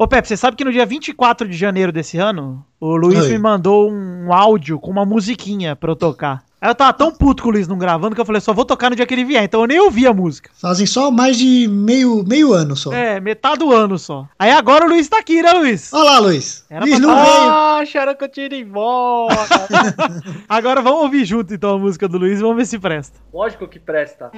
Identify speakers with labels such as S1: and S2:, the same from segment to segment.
S1: Ô, Pepe, você sabe que no dia 24 de janeiro desse ano, o Luiz
S2: Oi.
S1: me mandou um áudio com uma musiquinha pra eu tocar. Aí eu tava tão puto com o Luiz não gravando que eu falei, só vou tocar no dia que ele vier. Então eu nem ouvi a música.
S2: Fazem só mais de meio, meio ano só.
S1: É, metade do ano só. Aí agora o Luiz tá aqui, né, Luiz?
S2: Olha lá, Luiz.
S1: Era
S2: Luiz
S1: pra
S2: não veio.
S3: Ah, acharam que eu tinha ido embora.
S1: Agora vamos ouvir junto então a música do Luiz e vamos ver se presta.
S3: Lógico que presta.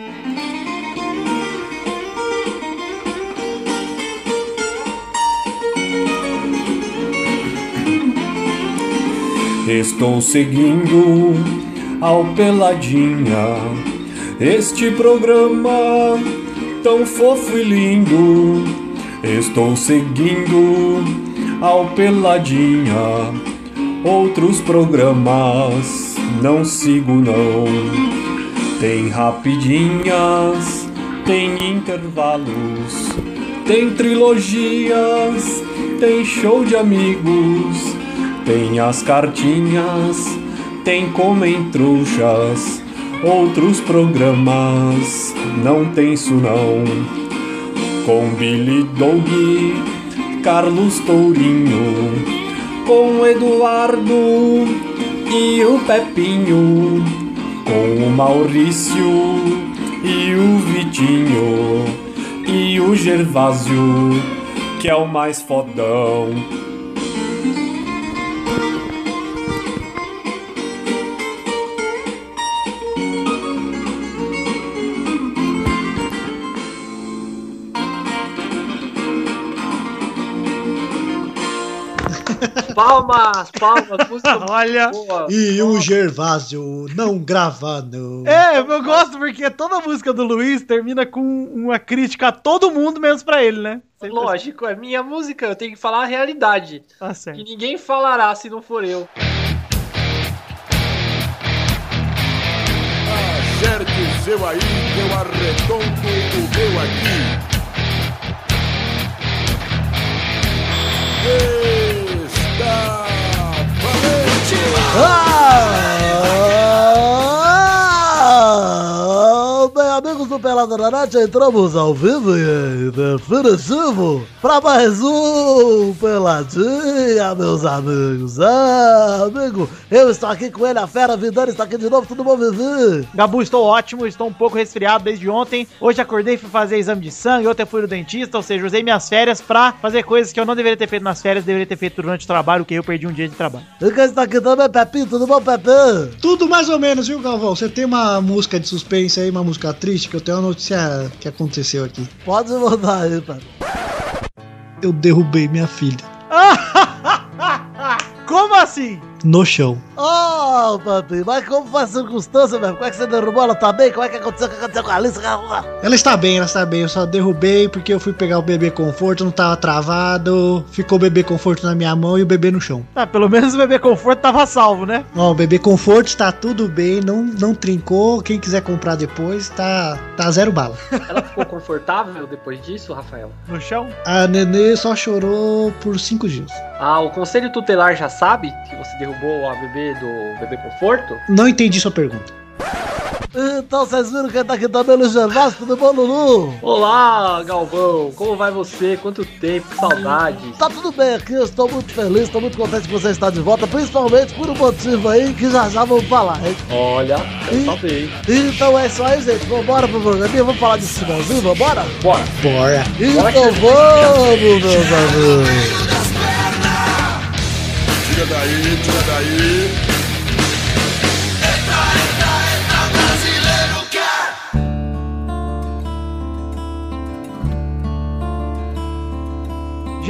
S4: Estou seguindo ao Peladinha, este programa tão fofo e lindo. Estou seguindo ao Peladinha, outros programas não sigo não. Tem rapidinhas, tem intervalos, tem trilogias, tem show de amigos. Tem as cartinhas, tem comem trouxas, outros programas, não tem isso não. Com Billy Dog, Carlos Tourinho, com Eduardo e o Pepinho, com o Maurício e o Vitinho e o Gervásio, que é o mais fodão.
S3: Palmas, palmas, música
S1: Olha.
S3: boa.
S2: E o Gervásio não grava, não.
S1: É, eu gosto porque toda música do Luiz termina com uma crítica a todo mundo, menos pra ele, né? Sempre
S3: Lógico, é minha música, eu tenho que falar a realidade.
S1: assim. Tá
S3: Que
S1: certo.
S3: ninguém falará se não for eu.
S5: Acerte o seu aí, que eu arredondo o meu aqui. Está
S6: Oh. Pelada na Net, entramos ao vivo e definitivo para mais um Peladinha, meus amigos. Ah, amigo, eu estou aqui com ele, a fera Vidani está aqui de novo, tudo bom, Vivi?
S1: Gabu, estou ótimo, estou um pouco resfriado desde ontem. Hoje acordei fui fazer exame de sangue, ontem fui no dentista, ou seja, usei minhas férias pra fazer coisas que eu não deveria ter feito nas férias, deveria ter feito durante o trabalho, que eu perdi um dia de trabalho.
S6: E quem está aqui também, Pepinho, tudo bom, Pepinho?
S2: Tudo mais ou menos, viu, Galvão? Você tem uma música de suspense aí, uma música triste, que eu tenho uma notícia que aconteceu aqui.
S6: Pode mandar aí.
S2: Eu derrubei minha filha
S1: Como assim?
S2: no chão.
S6: Oh, Pepe, mas como foi a circunstância, velho? Como é que você derrubou? Ela tá bem? Como é que aconteceu? O que aconteceu com a Alice?
S2: Ela está bem, ela está bem. Eu só derrubei porque eu fui pegar o bebê conforto, não tava travado. Ficou o bebê conforto na minha mão e o bebê no chão.
S1: Ah, pelo menos o bebê conforto tava salvo, né?
S2: Ó, o bebê conforto está tudo bem, não, não trincou. Quem quiser comprar depois, tá, tá zero bala.
S3: Ela ficou confortável depois disso, Rafael?
S1: No chão.
S2: A nenê só chorou por cinco dias.
S3: Ah, o conselho tutelar já sabe que você derrubou a bebê do bebê conforto?
S2: Não entendi sua pergunta.
S6: Então vocês viram quem tá aqui também, Luiz Gervásio, tudo bom, Lulu?
S3: Olá, Galvão, como vai você? Quanto tempo, que saudades.
S6: Tá tudo bem aqui, eu estou muito feliz, estou muito contente que você está de volta, principalmente por um motivo aí que já já vamos falar, hein?
S3: Olha, eu saber.
S6: Então é isso aí, gente, vambora pro programinha, vamos falar desse finalzinho, vambora?
S3: Bora.
S2: Bora.
S6: Então vamos, meus amigos!
S5: Tira daí, tira daí.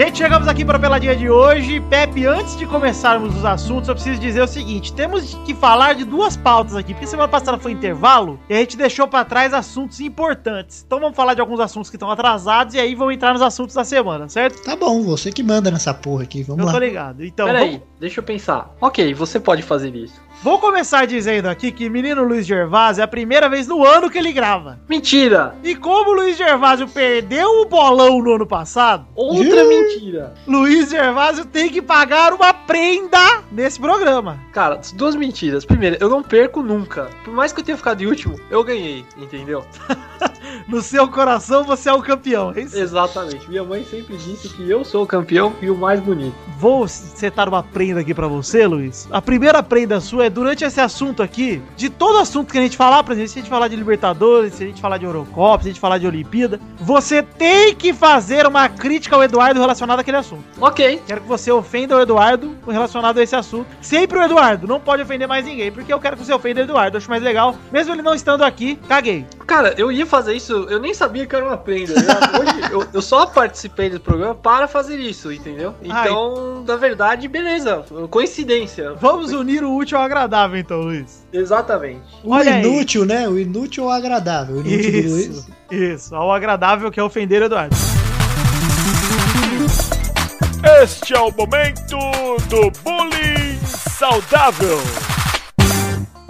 S1: Gente, chegamos aqui para a peladinha de hoje. Pepe, antes de começarmos os assuntos, eu preciso dizer o seguinte: temos que falar de duas pautas aqui, porque semana passada foi intervalo e a gente deixou para trás assuntos importantes. Então vamos falar de alguns assuntos que estão atrasados e aí vamos entrar nos assuntos da semana, certo?
S2: Tá bom, você que manda nessa porra aqui. Vamos
S1: Eu
S2: lá.
S1: tô ligado. Então,
S3: Peraí,
S1: vamos,
S3: deixa eu pensar. Ok, você pode fazer isso.
S1: Vou começar dizendo aqui que menino Luiz Gervásio é a primeira vez no ano que ele grava.
S3: Mentira!
S1: E como o Luiz Gervásio perdeu o bolão no ano passado,
S3: Outra mentira!
S1: Luiz Gervásio tem que pagar uma prenda nesse programa.
S3: Cara, duas mentiras. Primeiro, eu não perco nunca. Por mais que eu tenha ficado em último, eu ganhei, entendeu?
S1: No seu coração você é o campeão, é isso?
S3: Exatamente. Minha mãe sempre disse que eu sou o campeão e o mais bonito.
S1: Vou setar uma prenda aqui pra você, Luiz. A primeira prenda sua é durante esse assunto aqui, de todo assunto que a gente falar, por exemplo, se a gente falar de Libertadores, se a gente falar de Eurocopa, se a gente falar de Olimpíada, você tem que fazer uma crítica ao Eduardo relacionada àquele assunto.
S3: Ok.
S1: Quero que você ofenda o Eduardo relacionado a esse assunto. Sempre o Eduardo, não pode ofender mais ninguém, porque eu quero que você ofenda o Eduardo, eu acho mais legal. Mesmo ele não estando aqui, caguei.
S3: Cara, eu ia fazer isso, eu nem sabia que era uma prenda. Eu, hoje, eu, eu só participei do programa para fazer isso, entendeu? Então, na verdade, beleza. Coincidência.
S1: Vamos unir o útil ao agradável, então, Luiz.
S3: Exatamente.
S2: O
S1: Olha aí.
S2: inútil, né? O inútil ou agradável. O inútil do Luiz.
S1: Isso, isso. Ao agradável que é ofender o Eduardo.
S5: Este é o momento do bullying saudável.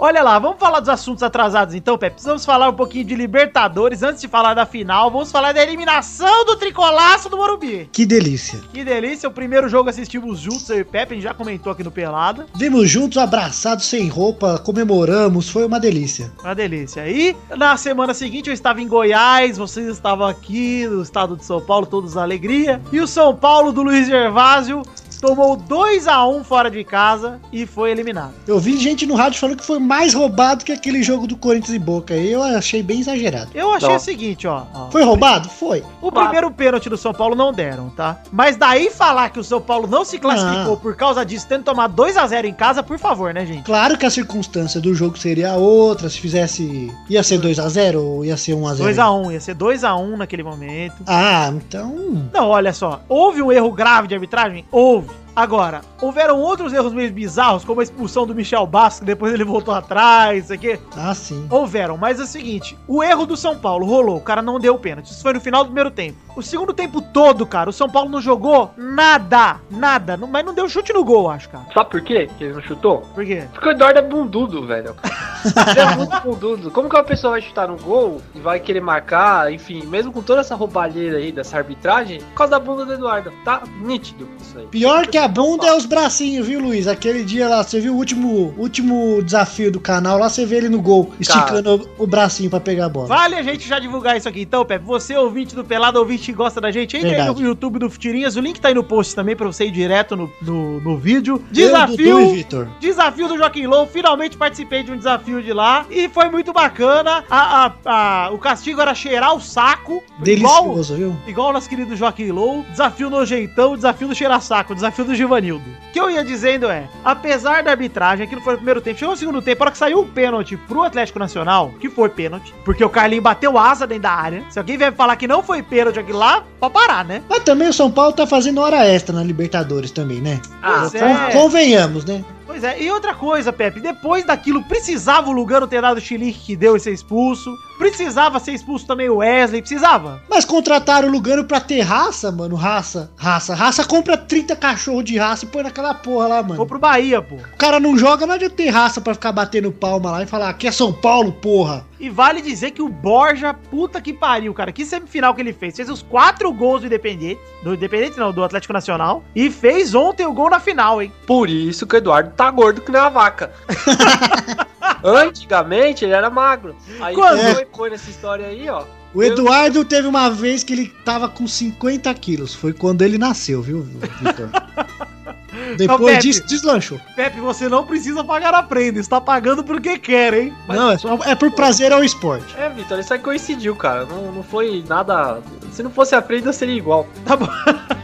S1: Olha lá, vamos falar dos assuntos atrasados então, Pepe. Precisamos falar um pouquinho de Libertadores antes de falar da final. Vamos falar da eliminação do tricolaço do Morumbi.
S2: Que delícia.
S1: Que delícia, o primeiro jogo assistimos juntos, eu e Pepe, a gente já comentou aqui no Pelada.
S2: Vimos juntos, abraçados, sem roupa, comemoramos, foi uma delícia.
S1: Uma delícia. E na semana seguinte eu estava em Goiás, vocês estavam aqui no estado de São Paulo, todos na alegria. E o São Paulo do Luiz Gervásio tomou 2 a 1 fora de casa e foi eliminado.
S2: Eu vi gente no rádio falando que foi mais roubado que aquele jogo do Corinthians e Boca. Eu achei bem exagerado.
S1: Eu achei
S3: Não.
S1: o seguinte, ó. ó.
S2: Foi roubado? Foi.
S1: O primeiro pênalti do São Paulo não deram, tá? Mas daí falar que o São Paulo não se classificou
S2: Não.
S1: por causa disso, tendo tomado 2 a 0 em casa, por favor, né, gente?
S2: Claro que a circunstância do jogo seria outra, se fizesse. ia ser 2x0 ou ia ser 1x0?
S1: 2 a 1 ia ser 2 a 1 naquele momento.
S2: Ah, então.
S1: Não, olha só, houve um erro grave de arbitragem? Houve. Agora, houveram outros erros meio bizarros, como a expulsão do Michel que depois ele voltou atrás, isso aqui.
S2: Ah, sim.
S1: Houveram, mas é o seguinte: o erro do São Paulo rolou, o cara não deu o pênalti. Isso foi no final do primeiro tempo. O segundo tempo todo, cara, o São Paulo não jogou nada, nada. Não- mas não deu chute no gol, acho, cara.
S3: Sabe por quê que ele não chutou?
S1: Por quê?
S3: Porque o Eduardo é bundudo, velho. Ele é muito bundudo. Como que uma pessoa vai chutar no gol e vai querer marcar, enfim, mesmo com toda essa roubalheira aí dessa arbitragem, por causa da bunda do Eduardo. Tá nítido isso aí.
S2: Pior que a bunda é os bracinhos, viu, Luiz? Aquele dia lá, você viu o último, último desafio do canal, lá você vê ele no gol, esticando o, o bracinho pra pegar a bola.
S1: Vale a gente já divulgar isso aqui então, Pepe. Você, ouvinte do Pelado, ouvinte que gosta da gente, entra aí
S2: Verdade.
S1: no YouTube do Futirinhas. O link tá aí no post também pra você ir direto no, no, no vídeo.
S2: Eu, Dudu
S1: Desafio.
S2: Vitor.
S1: Desafio do Joaquim Low, finalmente participei de um desafio de lá e foi muito bacana. A, a- a- o castigo era cheirar o saco, igual,
S2: Delicioso, viu?
S1: igual o nosso querido Joaquim Low. Desafio no jeitão, desafio do cheirar saco, desafio do Givanildo. O que eu ia dizendo é, apesar da arbitragem, aquilo foi no primeiro tempo, chegou no segundo tempo, a hora que saiu o pênalti pro Atlético Nacional, que foi pênalti, porque o Carlinho bateu asa dentro da área. Se alguém vier falar que não foi pênalti aquilo lá, pode parar, né?
S2: Mas também o São Paulo tá fazendo hora extra na Libertadores também, né?
S3: Ah,
S2: Con-
S1: é.
S2: Convenhamos, né?
S1: Pois é, e outra coisa, Pepe, depois daquilo, precisava o Lugano ter dado o chilique que deu e ser expulso. Precisava ser expulso também o Wesley, precisava.
S2: Mas contrataram o Lugano pra ter raça, mano. Raça, raça. Raça compra 30 cachorros de raça e põe naquela porra lá, mano.
S1: Vou pro Bahia, pô.
S2: O cara não joga, não adianta ter raça pra ficar batendo palma lá e falar aqui é São Paulo, porra.
S1: E vale dizer que o Borja, puta que pariu, cara. Que semifinal que ele fez. Fez os quatro gols do Independente. Do Independente não, do Atlético Nacional. E fez ontem o gol na final, hein?
S3: Por isso que o Eduardo tá gordo que nem uma vaca. Antigamente ele era magro. Aí
S1: Quando?
S3: foi, foi nessa história aí, ó.
S2: O Eduardo teve uma vez que ele tava com 50 quilos. Foi quando ele nasceu, viu, Vitor? Depois disso, deslanchou.
S1: Pepe, você não precisa pagar a prenda. Está pagando porque quer, hein?
S2: Não, é, só- é por prazer ao esporte.
S3: É, Vitor, isso aí coincidiu, cara. Não, não foi nada. Se não fosse a prenda, seria igual.
S1: Tá bom.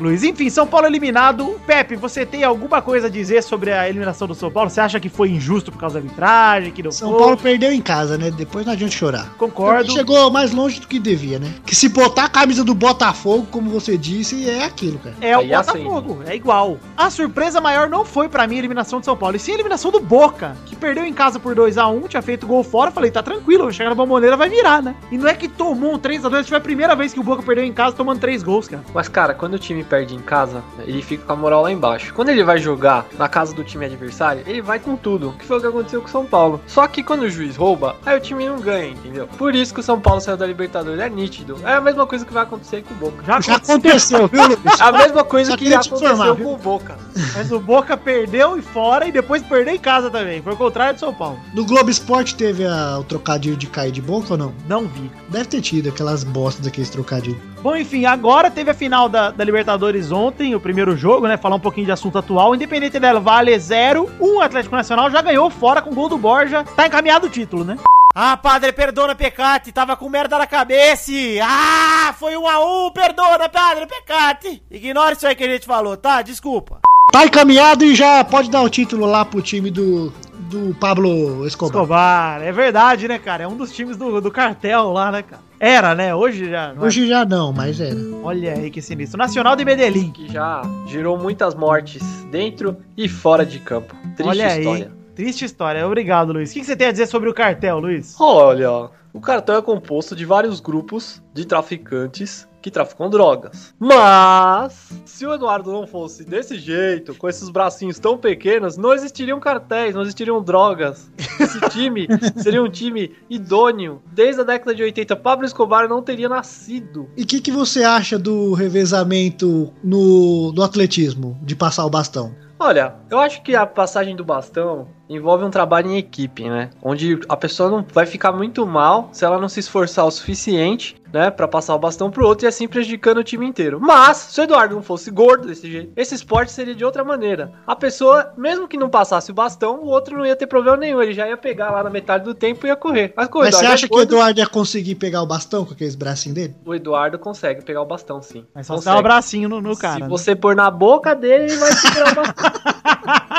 S1: Luiz, enfim, São Paulo eliminado. Pepe, você tem alguma coisa a dizer sobre a eliminação do São Paulo? Você acha que foi injusto por causa da arbitragem, que não
S2: São
S1: foi?
S2: Paulo perdeu em casa, né? Depois não adianta chorar.
S1: Concordo.
S2: Chegou mais longe do que devia, né? Que se botar a camisa do Botafogo, como você disse, é aquilo, cara.
S1: É o
S3: Aí
S1: Botafogo, é igual. A surpresa maior não foi pra mim a eliminação de São Paulo, e sim a eliminação do Boca, que perdeu em casa por 2 a 1 tinha feito gol fora. Falei, tá tranquilo, vai chegar na bomboneira, vai virar, né? E não é que tomou um 3 a 2 foi a primeira vez que o Boca perdeu em casa tomando três gols, cara.
S3: Mas, cara, quando o time perde em casa, ele fica com a moral lá embaixo. Quando ele vai jogar na casa do time adversário, ele vai com tudo, que foi o que aconteceu com o São Paulo. Só que quando o juiz rouba, aí o time não ganha, entendeu? Por isso que o São Paulo saiu da Libertadores, é nítido. É a mesma coisa que vai acontecer com o Boca.
S1: Já,
S2: Já aconteceu, viu, Luiz?
S3: É a mesma coisa que
S2: te
S3: aconteceu
S2: informar, viu?
S3: com o Boca.
S1: Mas o Boca perdeu e fora e depois perdeu em casa também. Foi o contrário do São Paulo.
S2: No Globo Esporte teve a- o trocadilho de cair de boca ou não?
S1: Não vi.
S2: Deve ter tido aquelas bostas daqueles trocadilhos.
S1: Bom, enfim, agora teve a final da, da Libertadores ontem, o primeiro jogo, né? Falar um pouquinho de assunto atual. Independente del Vale 0, um Atlético Nacional já ganhou fora com gol do Borja. Tá encaminhado o título, né? Ah, padre, perdona, Pecati. Tava com merda na cabeça. Ah, foi um a um. Perdona, padre, Pecati. Ignora isso aí que a gente falou, tá? Desculpa.
S2: Tá encaminhado e já pode dar o título lá pro time do, do Pablo Escobar.
S1: Escobar, é verdade, né, cara? É um dos times do, do cartel lá, né, cara? Era, né? Hoje já. não é.
S2: Hoje já não, mas era.
S1: Olha aí que sinistro. Nacional de Medellín.
S3: Que já gerou muitas mortes dentro e fora de campo. Triste
S1: Olha
S3: história.
S1: aí. Triste história. Obrigado, Luiz. O que que você tem a dizer sobre o cartel, Luiz?
S3: Olha, o cartel é composto de vários grupos de traficantes que traficam drogas. Mas, se o Eduardo não fosse desse jeito, com esses bracinhos tão pequenos, não existiriam cartéis, não existiriam drogas. Esse time seria um time idôneo. Desde a década de 80, Pablo Escobar não teria nascido.
S2: E o que, que você acha do revezamento no, no atletismo, de passar o bastão?
S3: Olha, eu acho que a passagem do bastão envolve um trabalho em equipe, né? Onde a pessoa não vai ficar muito mal se ela não se esforçar o suficiente, né, Pra passar o bastão pro outro e assim prejudicando o time inteiro. Mas, se o Eduardo não fosse gordo desse jeito, esse esporte seria de outra maneira. A pessoa, mesmo que não passasse o bastão, o outro não ia ter problema nenhum, ele já ia pegar lá na metade do tempo e ia correr. Mas, com o
S2: Mas você
S3: Eduardo é
S2: acha que o Eduardo ia conseguir pegar o bastão com aqueles bracinhos dele?
S3: o Eduardo consegue pegar o bastão, sim.
S1: Mas só
S3: Consegue.
S1: dá um abracinho no, no cara.
S3: Se
S1: né?
S3: você pôr na boca dele, ele vai segurar o bastão.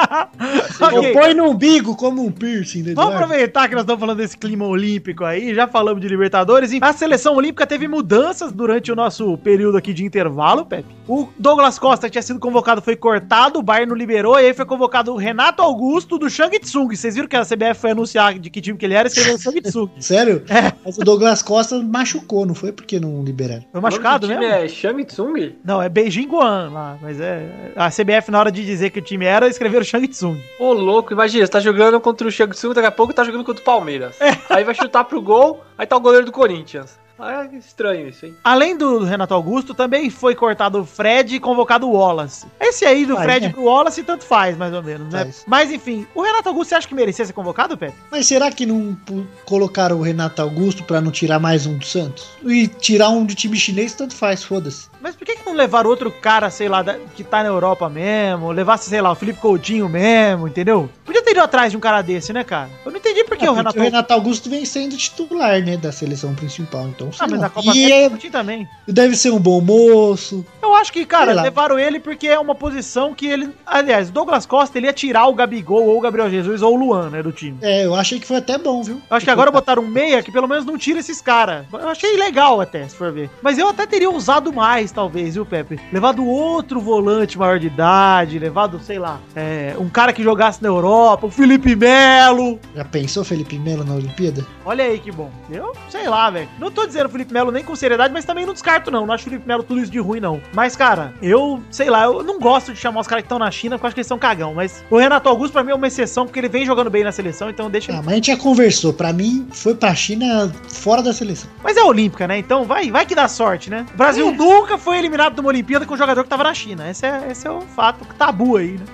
S1: Ok.
S2: Ou põe no umbigo como um piercing
S1: Vamos
S2: Eduardo.
S1: aproveitar que nós estamos falando desse clima olímpico aí, já falamos de Libertadores. e A seleção olímpica teve mudanças durante o nosso período aqui de intervalo, Pepe. O Douglas Costa que tinha sido convocado foi cortado, o Bayern não liberou, e aí foi convocado o Renato Augusto do Shang Tsung. Vocês viram que a CBF foi anunciar de que time que ele era e escreveu Shang Tsung.
S2: Sério?
S1: É.
S2: Mas o Douglas Costa machucou, não foi porque não liberaram?
S1: Foi machucado
S3: time é Shang Tsung?
S1: Não, é Beijing Guan lá, mas é... A CBF na hora de dizer que o time era, escreveram Shang Tsung.
S3: Ô, louco, imagina, você tá jogando contra o Shang Tsung, daqui a pouco tá jogando contra o Palmeiras. Aí vai chutar pro gol, aí tá o goleiro do Corinthians. Ah, é estranho isso, hein?
S1: Além do Renato Augusto, também foi cortado o Fred e convocado o Wallace. Esse aí do
S2: Faz,
S1: Fred
S2: né?
S1: pro Wallace, tanto faz, mais ou menos, né?
S2: Faz.
S1: Mas enfim, o Renato Augusto, você acha que merecia ser convocado, Pepe?
S2: Mas será que não colocaram o Renato Augusto pra não tirar mais um do Santos? E tirar um de time chinês, tanto faz, foda-se.
S1: Mas por que, que não levaram outro cara, sei lá, da- que tá na Europa mesmo? Levasse, sei lá, o Felipe Coutinho mesmo, entendeu? Podia ter ido atrás de um cara desse, né, cara? Eu não entendi por que
S2: Ah,
S1: o Renato
S2: o Renato Augusto vem sendo titular, né, da seleção principal, então sei
S1: Ah, mas
S2: lá.
S1: na Copa
S2: E
S1: América
S2: é-
S1: Coutinho também.
S2: deve ser um bom moço.
S1: Eu acho que, cara, levaram ele porque é uma posição que ele. Aliás, Douglas Costa ele ia tirar o Gabigol ou o Gabriel Jesus ou o Luan, né, do time.
S2: É, eu achei que foi até bom, viu?
S1: Eu acho que agora botaram um meia que pelo menos não tira esses caras. Eu achei legal até, se for ver. Mas eu até teria usado mais, talvez, viu, Pepe? Levado outro volante maior de idade, levado, sei lá, é, um cara que jogasse na Europa, o Felipe Melo.
S2: Já pensou Felipe Melo na Olimpíada?
S1: Olha aí que bom. Eu sei lá, velho. Não tô dizendo Felipe Melo nem com seriedade, mas também não descarto, não. Não acho Felipe Melo tudo isso de ruim, não. Mas, cara, eu sei lá, eu não gosto de chamar os caras que estão na China porque eu acho que eles são cagão. Mas o Renato Augusto, pra mim, é uma exceção, porque ele vem jogando bem na seleção, então deixa ele
S2: Ah, mas a gente já conversou. Pra mim, foi pra China fora da seleção.
S1: Mas é olímpica, né? Então vai, vai que dá sorte, né? O Brasil
S2: É.
S1: nunca foi eliminado de uma Olimpíada com um jogador que tava na China. Esse é, esse é o fato tabu aí, né?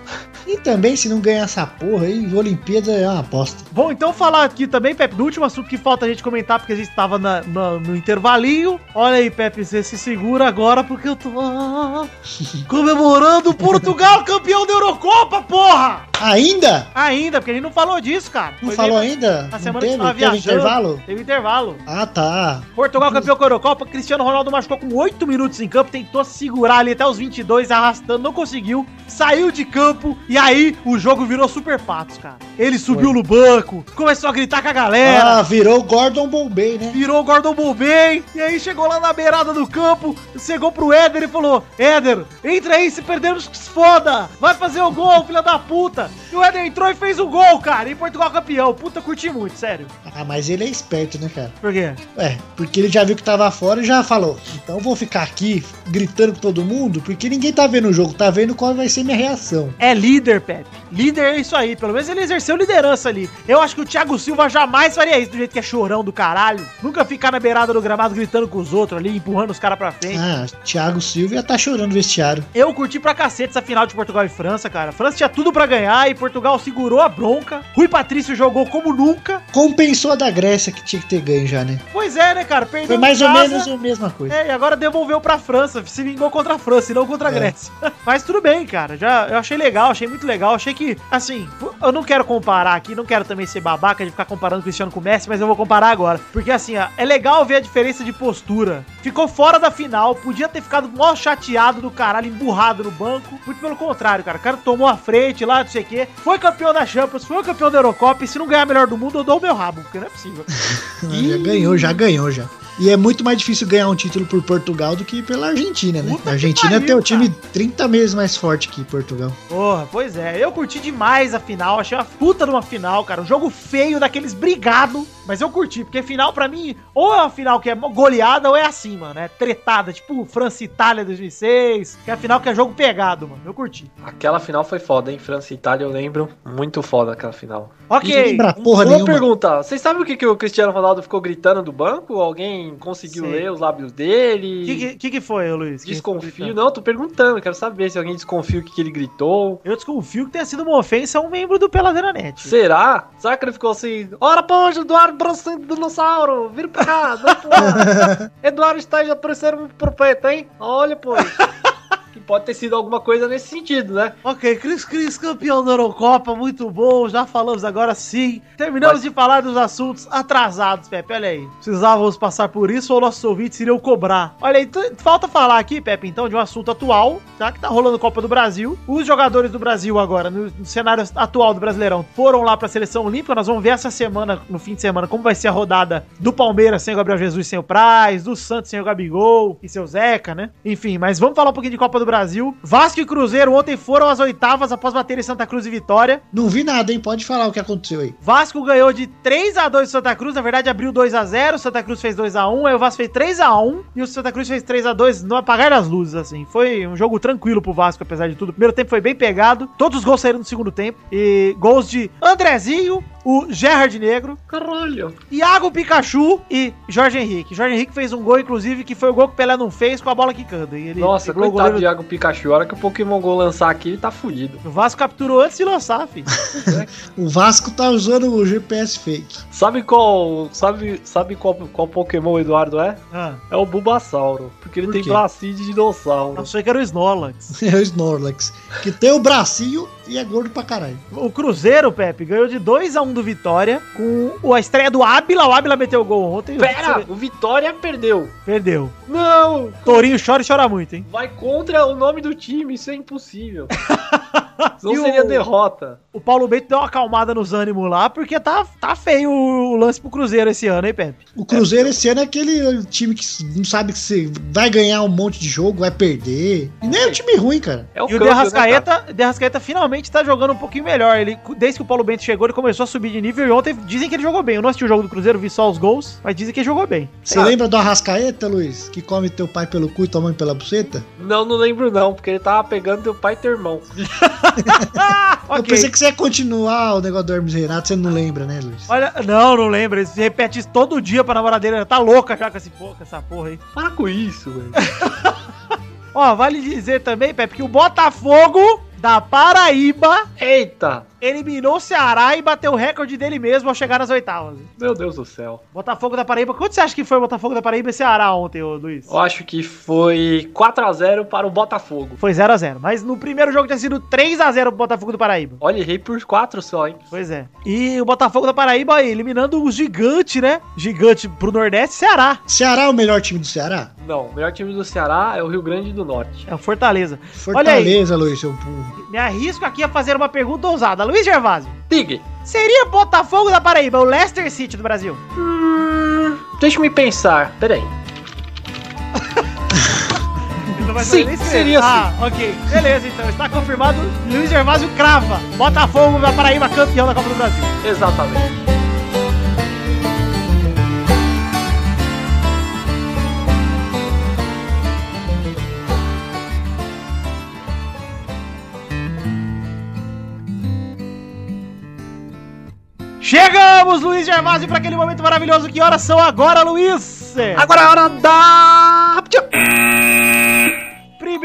S2: E também, se não ganhar essa porra aí, Olimpíada é uma aposta.
S1: Bom, então falar aqui também, Pepe, do último assunto que falta a gente comentar, porque a gente tava na- na- no intervalinho. Olha aí, Pepe, você se segura agora porque eu tô ah, comemorando Portugal campeão da Eurocopa, porra!
S2: Ainda?
S1: Ainda, porque a gente não falou disso, cara.
S2: Não
S1: Foi
S2: falou ainda?
S1: Na semana
S2: teve?
S1: que tava
S2: Teve
S1: viajando.
S2: intervalo?
S1: Teve intervalo.
S2: Ah, tá.
S1: Portugal campeão com a Eurocopa, Cristiano Ronaldo machucou com 8 minutos em campo, tentou segurar ali até os 22, arrastando, não conseguiu, saiu de campo e aí o jogo virou super patos, cara. Ele subiu no banco, começou a gritar com a galera,
S2: Ah, virou Gordon Bombay, né?
S1: virou Gordon Bombay, e aí chegou lá na beirada do campo, chegou pro Éder e falou, Éder, entra aí, se perdermos que se foda, vai fazer o gol, filha da puta. E o Éder entrou e fez o gol, cara. E Portugal campeão. Puta, curti muito, sério.
S2: Ah, mas ele é esperto, né, cara?
S1: Por quê?
S2: É, porque ele já viu que tava fora e já falou. Então eu vou ficar aqui gritando com todo mundo, porque ninguém tá vendo o jogo, tá vendo qual vai ser minha reação.
S1: É líder, Pepe. Líder é isso aí. Pelo menos ele exerceu liderança ali. Eu acho que o Thiago Silva jamais faria isso do jeito que é chorão do caralho. Nunca ficar na beirada do gramado gritando com os outros ali, empurrando os caras pra frente.
S2: Ah, Thiago Silva ia tá chorando no vestiário.
S1: Eu curti pra cacete essa final de Portugal e França, cara. A França tinha tudo pra ganhar e Portugal segurou a bronca. Rui Patrício jogou como nunca.
S2: Compensou a da Grécia que tinha que ter ganho já, né?
S1: Pois é, né, cara? Perdeu
S2: Foi mais ou menos a mesma coisa.
S1: É, e agora devolveu pra França, se vingou contra a França e não contra a
S2: É.
S1: Grécia. Mas tudo bem, cara. Já eu achei legal, achei muito legal. Achei que, assim, eu não quero comparar aqui, não quero também ser babaca de ficar comparando o Cristiano com o Messi, mas eu vou comparar agora. Porque assim, ó, é legal ver a diferença de postura. Ficou fora da final, podia ter ficado mó chateado do caralho, emburrado no banco. Muito pelo contrário, cara. O cara tomou a frente lá, não sei o quê. Foi campeão da Champions, foi campeão da Eurocopa. E se não ganhar melhor do mundo, eu dou o meu rabo, porque não é possível.
S2: Já ganhou, já ganhou já. E é muito mais difícil ganhar um título por Portugal do que pela Argentina, né?
S1: Puta
S2: a Argentina
S1: pariu,
S2: tem o time
S1: cara.
S2: 30 vezes mais forte que Portugal.
S1: Porra, pois é. Eu curti demais a final. Achei uma puta de uma final, cara. Um jogo feio daqueles brigado. Mas eu curti, porque final pra mim, ou é uma final que é goleada ou é assim, mano. É tretada, tipo França e Itália 2006. Que é a final que é jogo pegado, mano. Eu curti.
S3: Aquela final foi foda, hein? França e Itália, eu lembro. Muito foda aquela final.
S1: Ok.
S2: Não lembra porra
S3: Uma
S2: nenhuma.
S3: pergunta: vocês sabem o que, que o Cristiano Ronaldo ficou gritando do banco? Alguém conseguiu
S1: Sei.
S3: ler os lábios dele?
S1: O que, que, que foi, Luiz?
S3: Desconfio. Não, tô perguntando, quero saber se alguém desconfia o que, que ele gritou.
S1: Eu desconfio que tenha sido uma ofensa a um membro do Peladeira Net.
S3: Será? Será que ele ficou assim? Ora, pô, Eduardo Brancento Dinossauro, vira pra cá, dá pro lado. Eduardo está já parecendo um profeta, hein? Olha, pô. Que pode ter sido alguma coisa nesse sentido, né?
S1: Ok, Cris Cris, campeão da Eurocopa, muito bom. Já falamos agora sim. Terminamos
S3: Mas-
S1: de falar dos assuntos atrasados, Pepe. Olha aí. Precisávamos passar por isso ou nossos ouvintes iriam cobrar. Olha aí, falta falar aqui, Pepe, então, de um assunto atual, tá? Que tá rolando Copa do Brasil. Os jogadores do Brasil agora, no, no cenário atual do Brasileirão, foram lá pra seleção olímpica. Nós vamos ver essa semana, no fim de semana, como vai ser a rodada do Palmeiras sem o Gabriel Jesus sem o Praz, do Santos sem o Gabigol e seu Zeca, né? Enfim, mas vamos falar um pouquinho de Copa do Brasil. Vasco e Cruzeiro ontem foram às oitavas após baterem Santa Cruz e Vitória.
S2: Não vi nada, hein? Pode falar o que aconteceu aí.
S1: Vasco ganhou de 3 a 2 do Santa Cruz, na verdade abriu 2 a 0, Santa Cruz fez 2 a 1, aí o Vasco fez 3 a 1 e o Santa Cruz fez 3 a 2 no apagar das luzes assim. Foi um jogo tranquilo pro Vasco apesar de tudo. O primeiro tempo foi bem pegado, todos os gols saíram no segundo tempo e gols de Andrezinho, o Gerard Negro,
S3: Caralho.
S1: Iago Pikachu e Jorge Henrique. Jorge Henrique fez um gol inclusive que foi o gol que o Pelé não fez com a bola quicando. E ele
S3: Nossa, coitado
S1: goleiro-
S3: de Iago Pikachu. A hora que o Pokémon Go lançar aqui, ele tá fudido.
S1: O Vasco capturou antes de lançar, filho.
S2: O Vasco tá usando o GPS fake.
S3: Sabe qual. Sabe, sabe qual, qual Pokémon o Eduardo é?
S1: Ah,
S3: É o Bulbasauro. Porque ele
S2: Por
S3: tem bracinho de dinossauro.
S1: não sei que era o Snorlax.
S2: É o Snorlax. Que tem o bracinho e é gordo pra caralho.
S1: O Cruzeiro, Pepe, ganhou de 2 a 1 do Vitória com a estreia do Ábila. O Ábila meteu o gol ontem.
S3: Pera, o Vitória perdeu.
S1: Perdeu.
S3: Não!
S1: Tourinho chora e chora muito, hein?
S3: Vai contra o nome do time, isso é impossível. Não
S1: E o-
S3: seria derrota.
S1: O Paulo Bento deu uma acalmada nos ânimos lá, porque tá, tá feio o lance pro Cruzeiro esse ano, hein, Pepe?
S2: O Cruzeiro esse ano é aquele time que não sabe que você vai ganhar um monte de jogo, vai perder. E nem é um time ruim, cara.
S3: É o
S1: e o
S3: né,
S1: Derrascaeta, Derrascaeta finalmente tá jogando um pouquinho melhor. Ele, desde que o Paulo Bento chegou, ele começou a subir de nível e ontem dizem que ele jogou bem. Eu não assisti o jogo do Cruzeiro, vi só os gols, mas dizem que ele jogou bem.
S2: Você lembra do Arrascaeta, Luiz? Que come teu pai pelo cu e tua mãe pela buceta?
S3: Não, não lembro não, porque ele tava pegando teu pai e teu irmão.
S2: Eu
S1: Ok.
S2: pensei que você ia continuar o negócio do Hermes Renato, você não lembra, né, Luiz?
S1: Olha, não, não lembra. Ele repete isso todo dia pra. Ela tá louca já com, esse, com essa porra aí.
S3: Para com isso, velho.
S1: Ó, vale dizer também, Pepe, que o Botafogo da Paraíba
S3: Eita!
S1: Eliminou o Ceará e bateu o recorde dele mesmo ao chegar nas oitavas.
S3: Meu Deus do céu.
S1: Botafogo da Paraíba. Quanto você acha que foi o Botafogo da Paraíba e Ceará ontem, ô Luiz?
S3: Eu acho que foi 4x0 para o Botafogo.
S1: Foi 0x0. Mas no primeiro jogo tinha sido 3x0 pro Botafogo do Paraíba.
S3: Olha, errei por 4 só, hein?
S1: Pois é. E o Botafogo da Paraíba aí, eliminando o gigante, né? Gigante pro Nordeste, Ceará.
S2: Ceará é o melhor time do Ceará?
S3: Não, o melhor time do Ceará é o Rio Grande do Norte.
S1: É o Fortaleza. Olha aí.
S2: Fortaleza, Luiz, seu burro.
S1: Me arrisco aqui a fazer uma pergunta ousada. Luiz Gervásio,
S3: Diga.
S1: seria Botafogo da Paraíba o Leicester City do Brasil?
S3: Hum, deixa me pensar. Peraí. Sim,
S1: saber nem escrever.
S3: seria
S1: Ah, ok. Beleza, então. Está confirmado. Luiz Gervásio crava. Botafogo da Paraíba campeão da Copa do Brasil.
S3: Exatamente.
S1: Chegamos, Luiz Gervásio, para aquele momento maravilhoso. Que horas são agora, Luiz?
S3: Agora é hora da.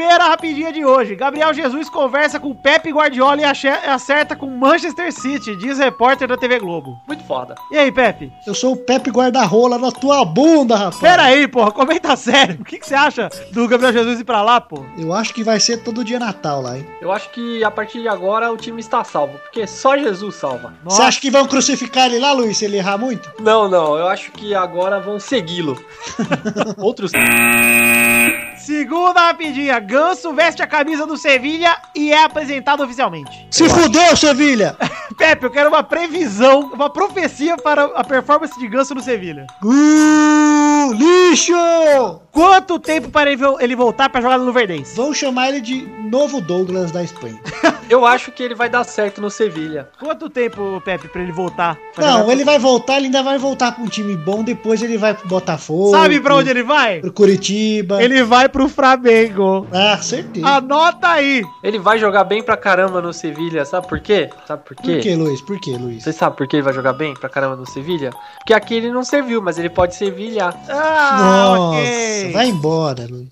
S1: Primeira rapidinha de hoje. Gabriel Jesus conversa com Pepe Guardiola e acerta com Manchester City, diz repórter da TV Globo.
S3: Muito foda.
S1: E aí, Pepe?
S2: Eu sou o Pepe Guarda-Rola na tua bunda, rapaz.
S1: Pera aí, porra, comenta sério. O que, que você acha do Gabriel Jesus ir pra lá, pô?
S2: Eu acho que vai ser todo dia Natal lá, hein?
S3: Eu acho que a partir de agora o time está salvo, porque só Jesus salva.
S2: Você acha que vão crucificar ele lá, Luiz, se ele errar muito?
S3: Não, não, eu acho que agora vão segui-lo. Outros.
S1: Segunda rapidinha. Ganso veste a camisa do Sevilha e é apresentado oficialmente.
S2: Se fudeu, Sevilha!
S1: Pepe, eu quero uma previsão, uma profecia para a performance de Ganso no Sevilha.
S2: Uh, lixo!
S1: Quanto tempo para ele vo- ele voltar pra jogar no Luverdense?
S2: Vão chamar ele de novo Douglas da Espanha.
S3: Eu acho que ele vai dar certo no Sevilha.
S1: Quanto tempo, Pepe, pra ele voltar? pra
S2: Não,
S1: jogar
S2: ele vai voltar, ele ainda vai voltar pra um time bom, depois ele vai pro Botafogo.
S1: Sabe pra onde ele vai?
S2: Pro Curitiba.
S1: Ele vai pro Flamengo.
S2: Ah, certeza.
S1: Anota aí.
S3: Ele vai jogar bem pra caramba no Sevilha, sabe por quê? Sabe por quê?
S2: Por que, Luiz? Por que, Luiz?
S3: Você sabe por que ele vai jogar bem pra caramba no Sevilha? Porque aqui ele não serviu, mas ele pode servilhar.
S1: Ah,
S2: Nossa,
S1: ok.
S2: vai embora, Luiz.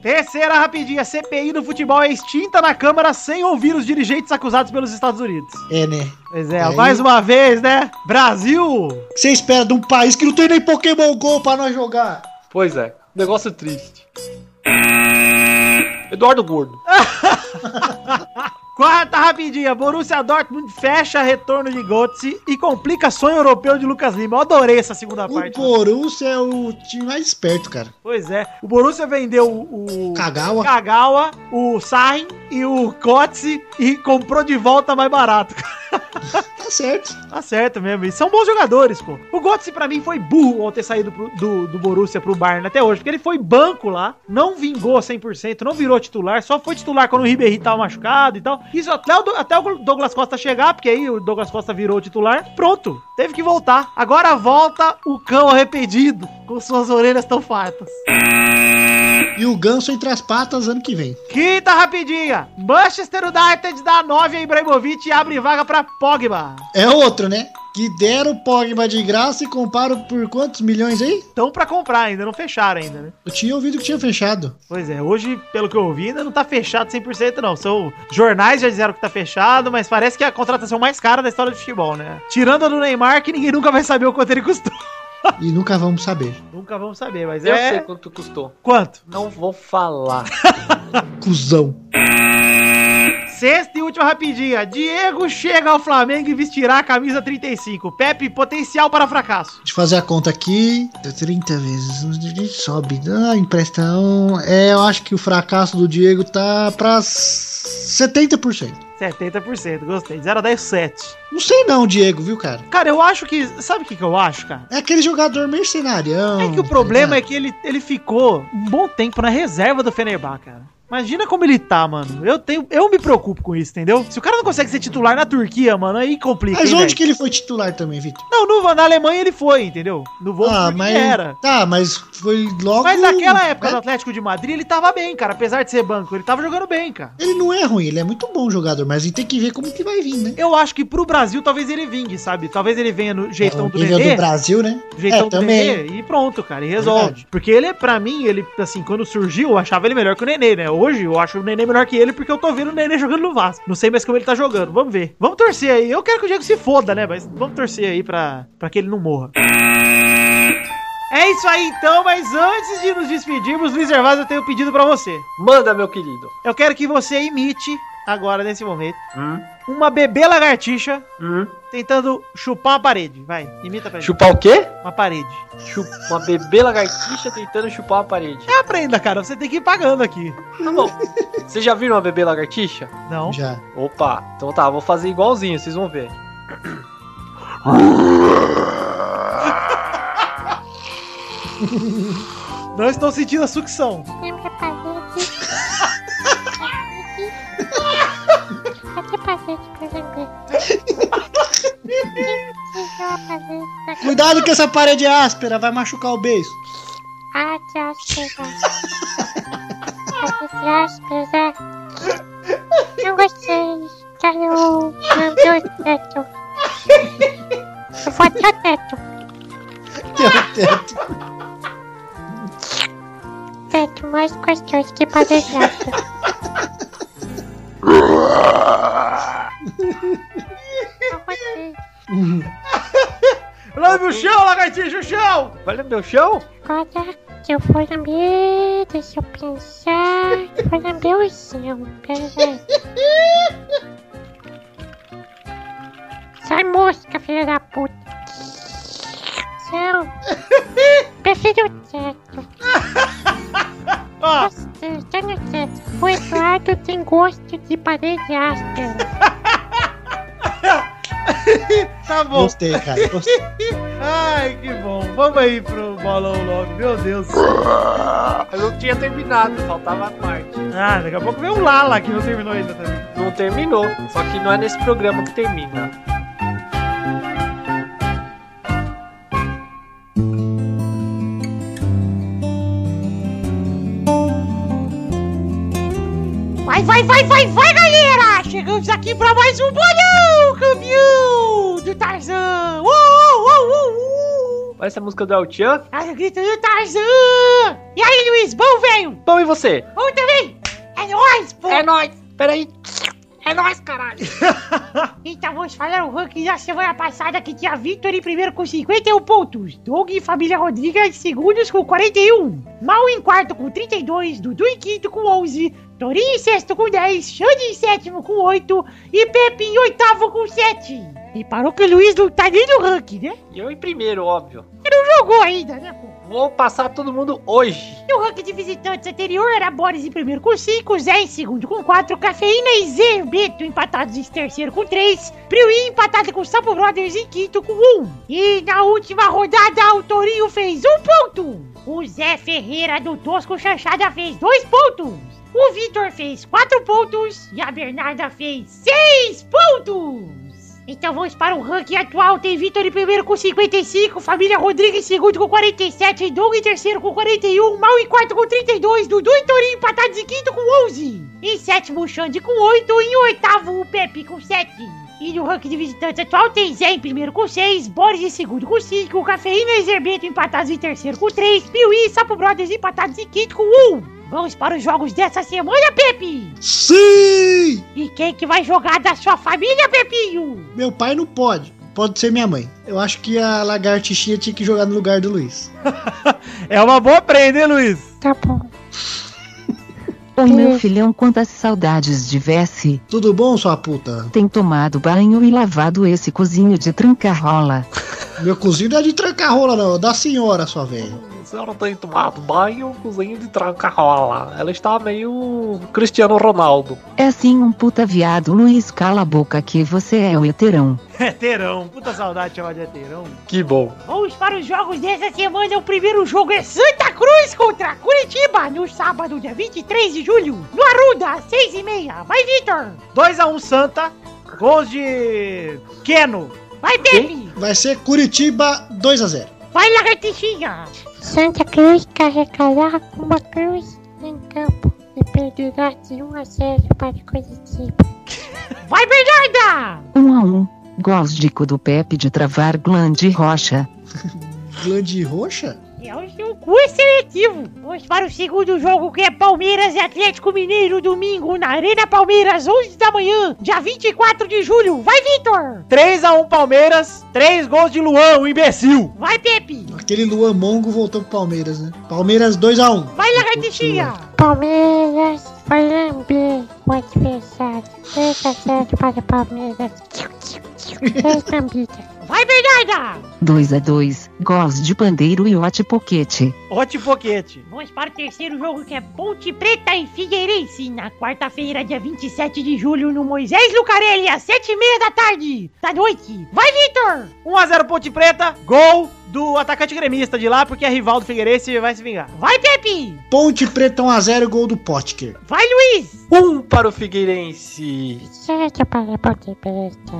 S1: Terceira rapidinha. CPI do futebol é extinta na Câmara sem ouvir os dirigentes acusados pelos Estados Unidos.
S2: É, né?
S1: Pois é,
S2: Aí-
S1: mais uma vez, né? Brasil.
S2: O que você espera de um país que não tem nem Pokémon GO pra nós jogar?
S3: Pois é, negócio triste. Eduardo Gordo.
S1: Quarta rapidinha. Borussia Dortmund fecha retorno de Götze e complica sonho europeu de Lucas Lima. Eu adorei essa segunda
S2: O
S1: parte.
S2: Borussia é o time mais esperto, cara.
S1: Pois é. O Borussia vendeu o... o...
S2: Kagawa.
S1: Kagawa, o Sain e o Kotze e comprou de volta mais barato.
S2: Tá certo.
S1: Tá certo mesmo. E são bons jogadores, pô. O Götze pra mim foi burro ao ter saído pro- do, do Borussia pro Bayern até hoje, porque ele foi banco lá, não vingou 100%, não virou titular, só foi titular quando o Ribéry tava machucado e tal. Isso até o, até o Douglas Costa chegar, porque aí o Douglas Costa virou titular. Pronto, teve que voltar. Agora volta o cão arrependido, com suas orelhas tão fartas.
S2: E o Ganso entre as patas ano que vem.
S1: Quinta rapidinha. Manchester United dá 9 a Ibrahimovic e abre vaga pra Pogba.
S2: É outro, né? Que deram o Pogba de graça e compraram por quantos milhões aí?
S1: Estão pra comprar ainda, não fecharam ainda, né?
S2: Eu tinha ouvido que tinha fechado.
S1: Pois é, hoje, pelo que eu ouvi, ainda não tá fechado 100% não. São jornais já disseram que tá fechado, mas parece que é a contratação mais cara da história do futebol, né? Tirando a do Neymar, que ninguém nunca vai saber o quanto ele custou.
S2: E nunca vamos saber.
S1: Nunca vamos saber, mas
S3: Eu
S1: é...
S3: sei quanto custou.
S1: Quanto?
S3: Não vou falar.
S2: Cusão.
S1: Sexta e última rapidinha. Diego chega ao Flamengo e vestirá a camisa 35. Pepe, potencial para fracasso.
S2: Deixa eu fazer a conta aqui. 30 vezes. Sobe. Ah, emprestão. É, eu acho que o fracasso do Diego tá pra 70%.
S1: 70%, gostei. 0 a 10, 7.
S2: Não sei não, Diego, viu, cara?
S1: Cara, eu acho que... Sabe o que, que eu acho, cara?
S2: É aquele jogador mercenarião.
S1: É que o problema é que ele, ele ficou um bom tempo na reserva do Fenerbahçe, cara. Imagina como ele tá, mano. Eu tenho, eu me preocupo com isso, entendeu? Se o cara não consegue ser titular na Turquia, mano, aí complica.
S2: Mas
S1: hein,
S2: onde
S1: velho?
S2: que ele foi titular também, Vitor?
S1: Não, no, na Alemanha ele foi, entendeu? No Wolfsburg
S2: Ah, mas.
S1: era.
S2: Tá, mas foi logo.
S1: Mas naquela época do
S2: né?
S1: Atlético de Madrid, ele tava bem, cara. Apesar de ser banco, ele tava jogando bem, cara.
S2: Ele não é ruim, ele é muito bom jogador, mas gente tem que ver como que vai vir, né?
S1: Eu acho que pro Brasil talvez ele vingue, sabe? Talvez ele venha no jeitão do
S2: Ele é
S1: Nenê.
S2: do Brasil, né?
S1: Jeitão
S2: é,
S1: do Nenê e pronto, cara, e resolve.
S2: Verdade.
S1: Porque ele, pra mim, ele, assim, quando surgiu, eu achava ele melhor que o Nenê, né? Hoje eu acho o Nenê melhor que ele porque eu tô vendo o Nenê jogando no Vasco. Não sei mais como ele tá jogando, vamos ver. Vamos torcer aí. Eu quero que o Diego se foda, né? Mas vamos torcer aí pra, pra que ele não morra. É isso aí então, mas antes de nos despedirmos, Luiz Gervásio, eu tenho um pedido pra você.
S3: Manda, meu querido.
S1: Eu quero que você imite, agora nesse momento,
S3: Hum,
S1: uma bebê lagartixa
S3: hum.
S1: tentando chupar uma parede. Vai, imita pra gente.
S3: Chupar o quê?
S1: Uma parede.
S3: Chup... Uma bebê lagartixa tentando chupar uma parede.
S1: É, aprenda, cara. Você tem que ir pagando aqui.
S3: Tá bom. Vocês já viram uma bebê lagartixa?
S1: Não.
S2: Já.
S3: Opa, então tá, vou fazer igualzinho, vocês vão ver.
S7: Não estou sentindo a sucção.
S8: Cadê parede pra?
S2: Cuidado que essa parede é áspera, vai machucar o beijo.
S8: Ah, que áspera. Parede áspera. Não gostei. Quero lamber o teto. Eu vou até o teto.
S2: Tem o teto.
S8: Teto mais gostoso que parede áspera.
S7: Lambe o chão, lagartixa, o chão!
S3: Vai lamber o chão?
S8: Agora que eu vou lamber, deixa eu pensar. Eu vou lamber o céu. Pera aí. Sai mosca, filha da puta. Céu. Prefiro o teto.
S7: Ó,
S8: teto. O Eduardo tem gosto de parede áspera.
S7: tá bom.
S2: Gostei, cara. Gostei.
S7: Ai, que bom. Vamos aí pro bolão logo, meu Deus.
S3: Eu não tinha terminado, faltava a parte.
S7: Ah, daqui a pouco vem o Lala que não terminou ainda também.
S3: Não terminou, só que não é nesse programa que termina.
S7: Vai, vai, vai, vai, galera! Chegamos aqui pra mais um bolão, campeão do Tarzan! Uh, uh, uh, uh.
S3: Parece a música do El Chan.
S7: Ai, o grito do Tarzan! E aí, Luiz, bom, velho?
S3: Bom, e você?
S7: Bom também? É nóis, pô!
S3: É nóis! Peraí. É nóis, caralho!
S7: Então vamos falar o ranking da semana passada que tinha Victor em primeiro com 51 pontos, Doug e Família Rodrigues em segundos com 41, Mal em quarto com 32, Dudu em quinto com 11, Torinho em sexto com 10, Xande em sétimo com 8 e Pepe em oitavo com 7. E parou que o Luiz não tá nem no ranking, né?
S3: E eu em primeiro, óbvio.
S7: Ele não jogou ainda, né, pô?
S3: Vou passar todo mundo hoje.
S7: E o ranking de visitantes anterior era Boris em primeiro com 5, Zé em segundo com 4, Cafeína e Zerbeto empatados em terceiro com 3, Priui empatado com Sapo Brothers em quinto com 1. E na última rodada o Torinho fez um ponto. O Zé Ferreira do Tosco Chanchada fez 2 pontos. O Vitor fez 4 pontos e a Bernarda fez 6 pontos. Então vamos para o ranking atual. Tem Vitor em primeiro com 55, Família Rodrigues em segundo com 47, Doug em terceiro com 41, Mal em quarto com 32, Dudu e Torinho empatados em quinto com 11. Em sétimo, o Xande com 8 e em oitavo, o Pepe com 7. E no ranking de visitantes atual tem Zé em primeiro com 6, Boris em segundo com 5, Cafeína e Zerbeto empatados em terceiro com 3, Piuí e Sapo Brothers empatados em quinto com 1. Vamos para os jogos dessa semana, Pepe!
S2: Sim!
S7: E quem que vai jogar da sua família, Pepinho?
S2: Meu pai não pode. Pode ser minha mãe. Eu acho que a lagartixinha tinha que jogar no lugar do Luiz.
S7: É uma boa prenda, hein, Luiz?
S8: Tá bom.
S9: Oi, meu filhão, quantas saudades de Vessi.
S2: Tudo bom, sua puta?
S9: Tem tomado banho e lavado esse cozinho de tranca-rola.
S2: Meu cozinho não é de trancar rola, não. É da senhora, sua velha.
S3: Senhora tem tomado banho, cozinho de tranca-rola. Ela está meio Cristiano Ronaldo.
S9: É sim um puta viado, Luiz, cala a boca que você é o heterão.
S7: Heterão, puta saudade de chamar de heterão.
S3: Que bom.
S7: Vamos para os jogos dessa semana. O primeiro jogo é Santa Cruz contra Curitiba, no sábado, dia 23 de julho, no Arruda, às 6h30. Vai, Vitor! 2x1 Santa, gols de Keno. Vai, Pepe!
S2: Vai ser Curitiba 2x0.
S7: Vai, Lagartixinha!
S8: Santa Cruz carregará uma cruz em campo e perderá de 1 a 0 para Curitiba.
S7: Vai, Bernarda!
S9: Um a um. Gols de cu do Pepe de travar glande rocha.
S2: Glande roxa?
S7: É o seu cu é seletivo. Vamos para o segundo jogo que é Palmeiras e Atlético Mineiro, domingo, na Arena Palmeiras, 11 da manhã, dia 24 de julho. Vai, Vitor! 3x1 Palmeiras, 3 gols de Luan, o imbecil. Vai, Pepe!
S2: Aquele Luan Mongo voltou pro Palmeiras, né? Palmeiras 2x1.
S7: Vai, Lagartixinha!
S8: Palmeiras vai lamber o adversário. 3 a 0 para Palmeiras. 3 lambidas.
S7: Bernarda!
S9: 2 a 2 Gols de Pandeiro e Ote Poquete.
S1: Ótimo boquete.
S7: Vamos para o terceiro jogo que é Ponte Preta e Figueirense, na quarta-feira, dia 27 de julho, no Moisés Lucarelli, às 7h30 da tarde, da noite. Vai, Vitor!
S1: 1x0 Ponte Preta, gol do atacante gremista de lá, porque é rival do Figueirense e vai se vingar.
S7: Vai, Pepe!
S2: Ponte Preta 1x0, gol do Potker.
S7: Vai, Luiz!
S3: Um para o Figueirense.
S7: Sete para a Ponte Preta.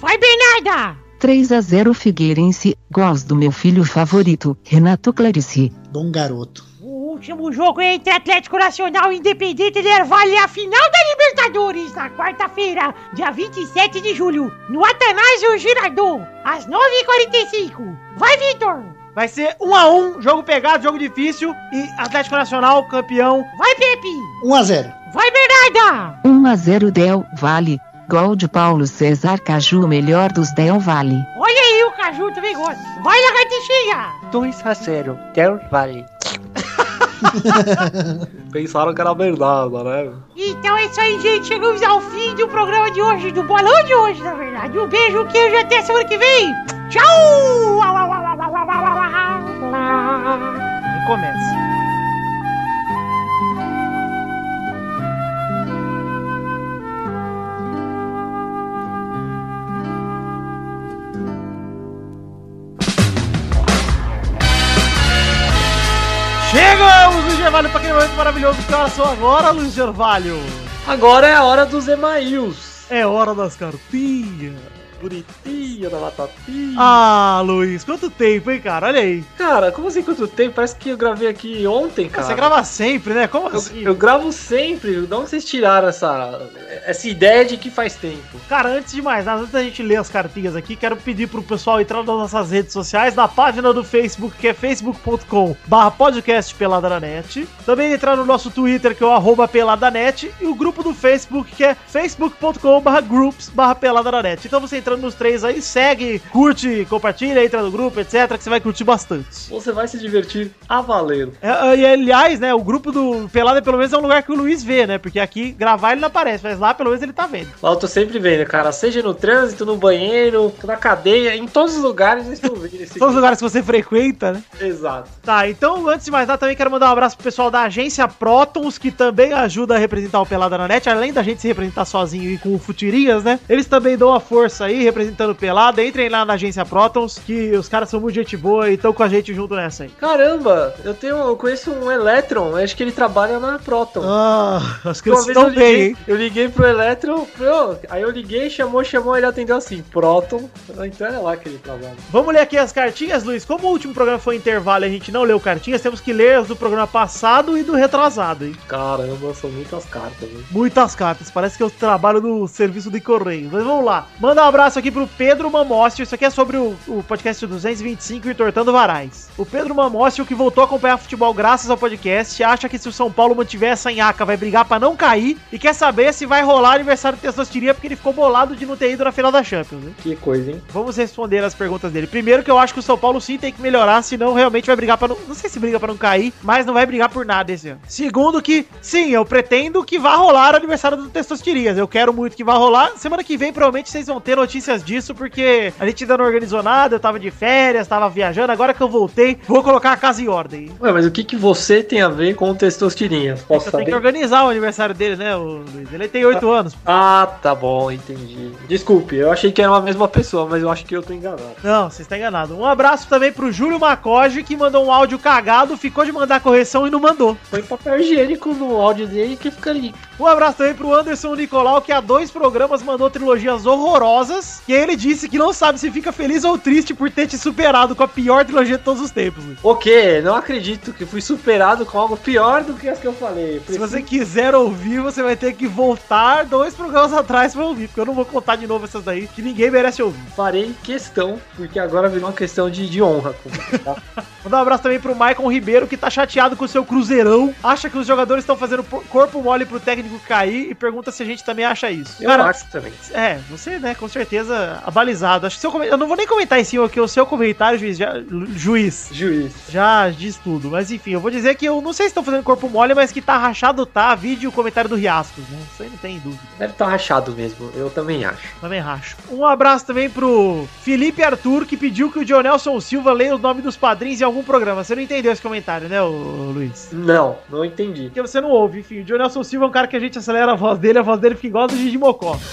S7: Vai, Bernarda!
S9: 3 a 0 Figueirense. Gols do meu filho favorito, Renato Clarice.
S2: Bom garoto.
S7: O último jogo é entre Atlético Nacional e Independente Del Valle, a final da Libertadores, na quarta-feira, dia 27 de julho, no Atanásio Girardot, às 9h45. Vai, Vitor!
S1: Vai ser 1x1, jogo pegado, jogo difícil e Atlético Nacional campeão.
S7: Vai, Pepe!
S2: 1x0.
S7: Vai, Bernarda!
S9: 1 a 0 Del Valle. Gol de Paulo César Caju, o melhor dos Del Valle.
S7: Olha aí o Caju também gosta. Vai, Lagartixinha!
S3: 2 a 0 Del Valle. Pensaram que era verdade, né?
S7: Então é isso aí, gente. Chegamos ao fim do programa de hoje, do bolão de hoje, na verdade. Um beijo, um queijo e até semana que vem. Tchau!
S1: Começa. Gervalho, para aquele momento maravilhoso. Que horas são agora, Luiz Gervalho?
S3: Agora é a hora dos emails.
S1: É hora das cartinhas.
S3: Bonitinha da batatinha.
S1: Ah, Luiz, quanto tempo, hein, cara? Olha aí.
S3: Cara, como assim quanto tempo? Parece que eu gravei aqui ontem, cara.
S1: Você grava sempre, né? Como
S3: Eu,
S1: assim?
S3: eu gravo sempre. De onde vocês tiraram essa, essa ideia de que faz tempo?
S1: Cara, antes de mais nada, antes da gente ler as cartinhas aqui, quero pedir pro pessoal entrar nas nossas redes sociais, na página do Facebook, que é facebook.com barra podcast. Também entrar no nosso Twitter, que é o arroba peladanet, e o grupo do Facebook, que é facebook.com barra groups barra peladanet. Então você nos três aí, segue, curte, compartilha, entra no grupo, etc, que você vai curtir bastante.
S3: Você vai se divertir a valer.
S1: É, e aliás, né, o grupo do Pelada pelo menos é um lugar que o Luiz vê, né? Porque aqui gravar ele não aparece, mas lá pelo menos ele tá vendo.
S3: Lá eu tô sempre vendo, cara. Seja no trânsito, no banheiro, na cadeia, em todos os lugares eu estou vendo esse
S1: São os lugares que você frequenta, né?
S3: Exato.
S1: Tá, então antes de mais nada, também quero mandar um abraço pro pessoal da agência Protons, que também ajuda a representar o Pelada na net, além da gente se representar sozinho e com o Futirinhas, né? Eles também dão a força aí, representando Pelada. Entrem lá na agência Protons, que os caras são muito gente boa e estão com a gente junto nessa aí.
S3: Caramba, eu tenho. Eu conheço um Electron, acho que ele trabalha na Proton.
S1: Ah, as crianças estão
S3: eu
S1: bem, hein?
S3: eu liguei pro Electron, pro- aí eu liguei, chamou, chamou, ele atendeu assim, Proton. Então é lá que ele trabalha.
S1: Vamos ler aqui as cartinhas, Luiz. Como o último programa foi intervalo e a gente não leu cartinhas, temos que ler as do programa passado e do retrasado, hein?
S3: Caramba, são muitas cartas, hein?
S1: Muitas cartas, parece que eu trabalho no serviço de correio. Mas vamos lá. Manda um abraço aqui pro Pedro Mamócio. Isso aqui é sobre o, o podcast 225 e Tortando Varais. O Pedro Mamócio, que voltou a acompanhar futebol graças ao podcast, acha que se o São Paulo mantiver essa nhaca, vai brigar pra não cair e quer saber se vai rolar aniversário de Testosteria porque ele ficou bolado de não ter ido na final da Champions. Hein?
S3: Que coisa, hein?
S1: Vamos responder as perguntas dele. Primeiro que eu acho que o São Paulo sim tem que melhorar, senão realmente vai brigar pra não... Não sei se briga pra não cair, mas não vai brigar por nada esse ano. Segundo que, sim, eu pretendo que vá rolar o aniversário do Testostirias. Eu quero muito que vá rolar. Semana que vem, provavelmente, vocês vão ter notícias disso, porque a gente ainda não organizou nada, eu tava de férias, tava viajando. Agora que eu voltei, vou colocar a casa em ordem.
S3: Ué, mas o que, que você tem a ver com testostirinha? Posso
S1: Eu tenho que
S3: saber?
S1: organizar o aniversário dele, né, o Luiz? Ele tem 8 anos.
S3: Ah, tá bom, entendi. Desculpe, eu achei que era uma mesma pessoa, mas eu acho que eu tô enganado.
S1: Não, você está enganado. Um abraço também pro Júlio Macoge, que mandou um áudio cagado, ficou de mandar correção e não mandou.
S3: Põe papel higiênico no áudio dele que fica ali.
S1: Um abraço também pro Anderson Nicolau, que há dois programas mandou trilogias horrorosas. E aí ele disse que não sabe se fica feliz ou triste por ter te superado com a pior trilogia de todos os tempos. Luiz.
S3: O quê? Não acredito que fui superado com algo pior do que as que eu falei.
S1: Se você quiser ouvir, você vai ter que voltar dois programas atrás pra ouvir, porque eu não vou contar de novo essas daí, que ninguém merece ouvir.
S3: farei questão, porque agora virou uma questão de, de honra. comigo, tá?
S1: Mandar um abraço também pro Maicon Ribeiro, que tá chateado com o seu cruzeirão. Acha que os jogadores estão fazendo corpo mole pro técnico técnico cair e pergunta se a gente também acha isso.
S3: Eu
S1: Cara,
S3: acho também.
S1: é, você, né, com certeza abalizado. Acho que seu come- eu não vou nem comentar em cima, porque o seu comentário, juiz, já, juiz,
S3: Juiz.
S1: já diz tudo. Mas enfim, eu vou dizer que eu não sei se estão fazendo corpo mole, mas que tá rachado tá, vídeo o comentário do Riascos, né? Isso aí não tem dúvida.
S3: Deve estar rachado mesmo, eu também acho.
S1: Também racho. Um abraço também pro Felipe Arthur, que pediu que o Dionelson Silva leia o nome dos padrinhos em algum programa. Você não entendeu esse comentário, né, Luiz?
S3: Não, não entendi.
S1: Porque você não ouve, enfim. O Dionelson Silva é um cara que a gente acelera a voz dele, a voz dele fica igual a do Gigi Mocó.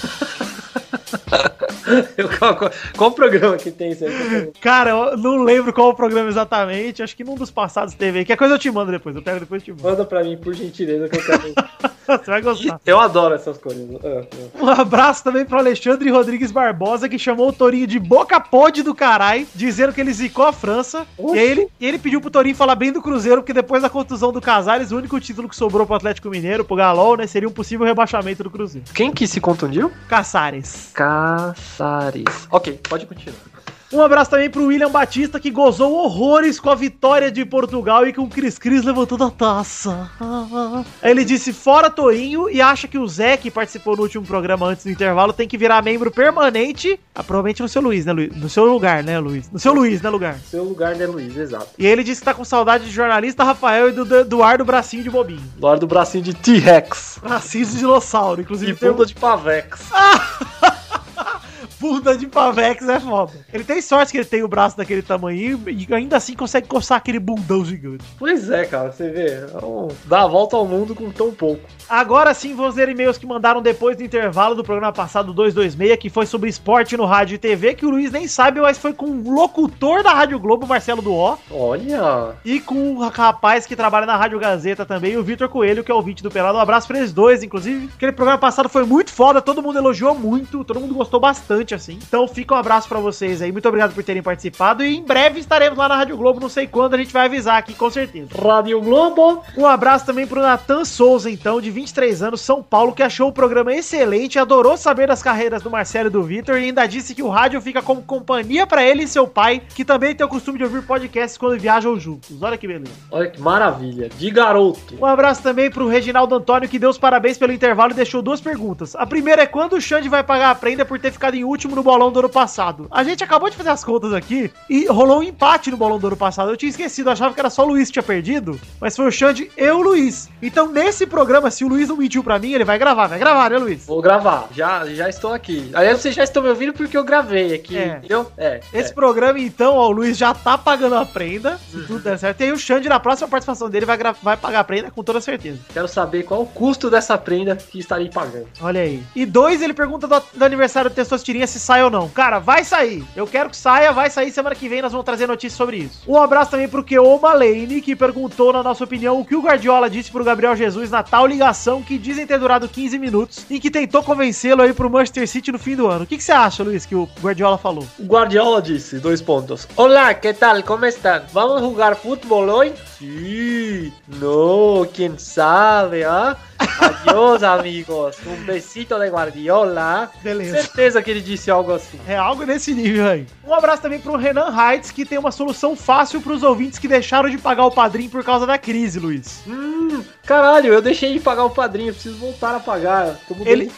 S3: Eu- qual, qual- qual programa que tem isso aí?
S1: Cara, eu não lembro qual o programa exatamente. Acho que num dos passados teve. Que coisa eu te mando depois. Eu pego depois e te mando.
S3: Manda pra mim, por gentileza, que eu quero.
S1: Você vai gostar.
S3: eu adoro essas coisas. Ah, ah.
S1: Um abraço também pro Alexandre Rodrigues Barbosa, que chamou o Torinho de boca podre do carai, dizendo que ele zicou a França.
S3: Oxe.
S1: E aí ele, ele pediu pro Torinho falar bem do Cruzeiro, porque depois da contusão do Casares, o único título que sobrou pro Atlético Mineiro, pro Galol, né, seria um possível rebaixamento do Cruzeiro.
S3: Quem que se contundiu?
S1: Caçares.
S3: Caçares. Ok, pode continuar.
S1: Um abraço também pro William Batista, que gozou horrores com a vitória de Portugal e com o Cris Cris levantando a taça. Ele disse fora Torinho e acha que o Zé, que participou no último programa antes do intervalo, tem que virar membro permanente, ah, provavelmente no seu Luiz, né, Luiz? No seu lugar, né, Luiz? No seu Luiz, né, lugar?
S3: Seu lugar, né, Luiz? Exato.
S1: E ele disse que tá com saudade de jornalista Rafael e do do Eduardo Bracinho de Bobinho.
S3: Do lado do bracinho de T-Rex.
S1: Bracinho de dinossauro, inclusive.
S3: E
S1: tem um-
S3: bunda de Pavex.
S1: Bunda de Pavex é foda. Ele tem sorte que ele tem o braço daquele tamanho e ainda assim consegue coçar aquele bundão gigante.
S3: Pois é, cara, você vê. é um- Dá a volta ao mundo com tão pouco.
S1: Agora sim, vamos ler e-mails que mandaram depois do intervalo do programa passado 226, que foi sobre esporte no rádio e TV, que o Luiz nem sabe, mas foi com o locutor da Rádio Globo, Marcelo Duó,
S3: Olha.
S1: e com o rapaz que trabalha na Rádio Gazeta também, o Vitor Coelho, que é o ouvinte do Pelado. Um abraço pra eles dois, inclusive. Aquele programa passado foi muito foda, todo mundo elogiou muito, todo mundo gostou bastante, assim. Então fica um abraço pra vocês aí, muito obrigado por terem participado, e em breve estaremos lá na Rádio Globo, não sei quando, a gente vai avisar aqui, com certeza.
S3: Rádio Globo.
S1: Um abraço também pro Natan Souza, então, de 23 anos, São Paulo, que achou o programa excelente, adorou saber das carreiras do Marcelo e do Vitor e ainda disse que o rádio fica como companhia pra ele e seu pai, que também tem o costume de ouvir podcasts quando viajam juntos. Olha que beleza.
S3: Olha que maravilha. De garoto.
S1: Um abraço também pro Reginaldo Antônio, que deu os parabéns pelo intervalo e deixou duas perguntas. A primeira é quando o Xande vai pagar a prenda por ter ficado em último no bolão do ano passado. A gente acabou de fazer as contas aqui e rolou um empate no bolão do ano passado. Eu tinha esquecido, eu achava que era só o Luiz que tinha perdido, mas foi o Xande e o Luiz. Então, nesse programa, se o Luiz não mentiu pra mim, ele vai gravar. Vai gravar, né, Luiz?
S3: Vou gravar. Já, já estou aqui. Aliás, vocês já estão me ouvindo porque eu gravei aqui.
S1: É.
S3: Entendeu? É.
S1: Esse
S3: é.
S1: programa, então, ó, o Luiz já tá pagando a prenda, se tudo der certo. E aí o Xande, na próxima participação dele, vai, vai pagar a prenda com toda certeza.
S3: Quero saber qual o custo dessa prenda que estarei pagando.
S1: Olha aí. E dois, ele pergunta do, do aniversário do Testosterinha se sai ou não. Cara, vai sair. Eu quero que saia, vai sair semana que vem, nós vamos trazer notícias sobre isso. Um abraço também pro Keoma Lane, que perguntou, na nossa opinião, o que o Guardiola disse pro Gabriel Jesus na tal ligação que dizem ter durado 15 minutos e que tentou convencê-lo aí pro Manchester City no fim do ano. O que, que você acha, Luiz, que o Guardiola falou?
S3: O Guardiola disse, dois pontos. Olá, que tal? Como estão? Vamos jogar futebol hoje? Sim. No, quem sabe, ah? Adiós, amigos. Um besito de Guardiola.
S1: Beleza.
S3: Certeza que ele disse algo assim.
S1: É algo nesse nível aí. Um abraço também pro Renan Heitz, que tem uma solução fácil pros ouvintes que deixaram de pagar o padrinho por causa da crise, Luiz.
S3: Hum, caralho, eu deixei de pagar o padrinho, preciso voltar a pagar.
S1: Ele-.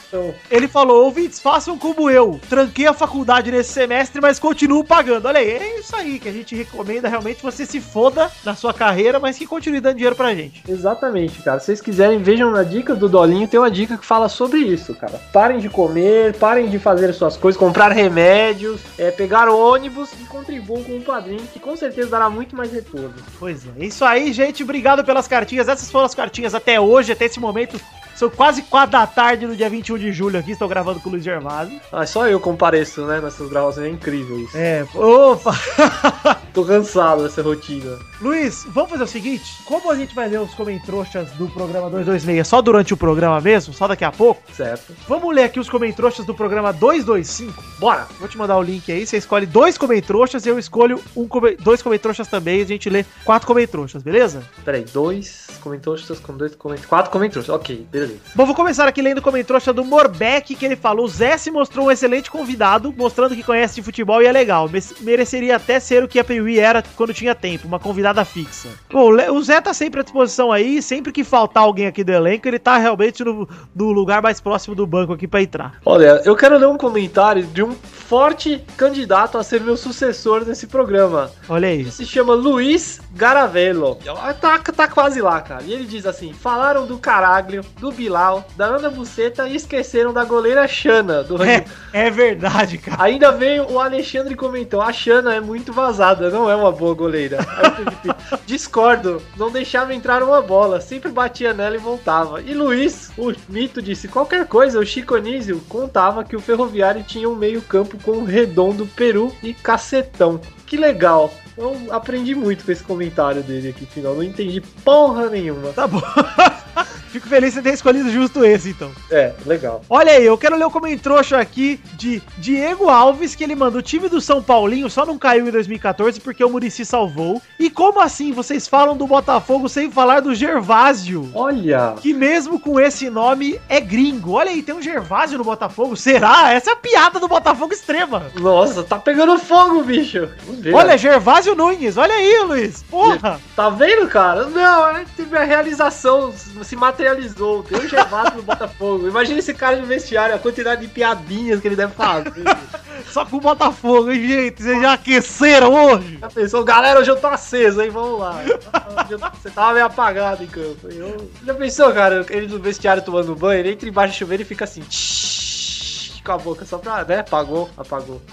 S1: Ele falou: ouvintes, façam como eu. Tranquei a faculdade nesse semestre, mas continuo pagando. Olha aí, é isso aí que a gente recomenda realmente você se foda na sua carreira, mas que continue dando dinheiro pra gente.
S3: Exatamente, cara. Se vocês quiserem, vejam na dica do Dolinho, tem uma dica que fala sobre isso, cara. Parem de comer, parem de fazer suas coisas, comprar remédios, é, pegar ônibus e contribuam com o padrinho, que com certeza dará muito mais retorno.
S1: Pois é, isso aí, gente. Obrigado pelas cartinhas. Essas foram as cartinhas até hoje, até esse momento. São quase 4 da tarde no dia 21 de julho aqui. Estou gravando com o Luiz Gervásio.
S3: Ah, só eu compareço, né, nessas gravações, é incrível isso.
S1: É, opa!
S3: Tô cansado dessa rotina.
S1: Luiz, vamos fazer o seguinte: como a gente vai ler os comentroxas do programa 226 só durante o programa mesmo, só daqui a pouco,
S3: Certo.
S1: vamos ler aqui os comentroxas do programa 225.
S3: Bora!
S1: Vou te mandar o link aí, você escolhe dois comentroxas e eu escolho um dois comentroxas também, e a gente lê quatro comentroxas, beleza?
S3: Peraí, dois comentroxas com dois comentroxas. Quatro comentroxas, ok, beleza. Beleza.
S1: Bom, vou começar aqui lendo o comentário do Morbeck, que ele falou: Zé se mostrou um excelente convidado, mostrando que conhece de futebol e é legal. Mereceria até ser o que a Piuí era quando tinha tempo, uma convidada fixa. Bom, o o Zé tá sempre à disposição aí, sempre que faltar alguém aqui do elenco, ele tá realmente no, no lugar mais próximo do banco aqui pra entrar.
S3: Olha, eu quero ler um comentário de um forte candidato a ser meu sucessor nesse programa.
S1: Olha aí.
S3: Ele se chama Luiz Garavello. Tá, tá quase lá, cara. E ele diz assim: falaram do Caraglio, do Bilal, da Ana Buceta e esqueceram da goleira Xana, do
S1: É, é verdade, cara.
S3: Ainda veio o Alexandre comentou: a Xana é muito vazada, não é uma boa goleira. Aí Felipe, discordo, não deixava entrar uma bola, sempre batia nela e voltava. E Luiz, o mito, disse: qualquer coisa, o Chico Anísio contava que o Ferroviário tinha um meio-campo com Redondo, Peru e Cacetão. Que legal. Eu aprendi muito com esse comentário dele aqui, final. Não entendi porra nenhuma.
S1: Tá bom. Fico feliz de ter escolhido justo esse, então.
S3: É, legal.
S1: Olha aí, eu quero ler o comentário aqui de Diego Alves, que ele manda o time do São Paulinho só não caiu em 2014 porque o Murici salvou. E como assim vocês falam do Botafogo sem falar do Gervásio?
S3: Olha!
S1: Que mesmo com esse nome é gringo. Olha aí, tem um Gervásio no Botafogo. Será? Essa é a piada do Botafogo extrema.
S3: Nossa, tá pegando fogo, bicho.
S1: Olha, Gervásio Nunes. Olha aí, Luiz. Porra.
S3: Tá vendo, cara? Não, teve a realização, se materializou. Tem um Gervásio no Botafogo. Imagina esse cara no vestiário, a quantidade de piadinhas que ele deve fazer.
S1: Só com o Botafogo, hein, gente? Vocês já aqueceram hoje?
S3: Já pensou, galera, hoje eu tô aceso, hein? Vamos lá. Eu- Você tava meio apagado em campo. Eu... Já pensou, cara, ele no vestiário tomando banho, ele entra embaixo do chuveiro e fica assim. "Tsh", Com a boca só pra. né? Apagou, apagou.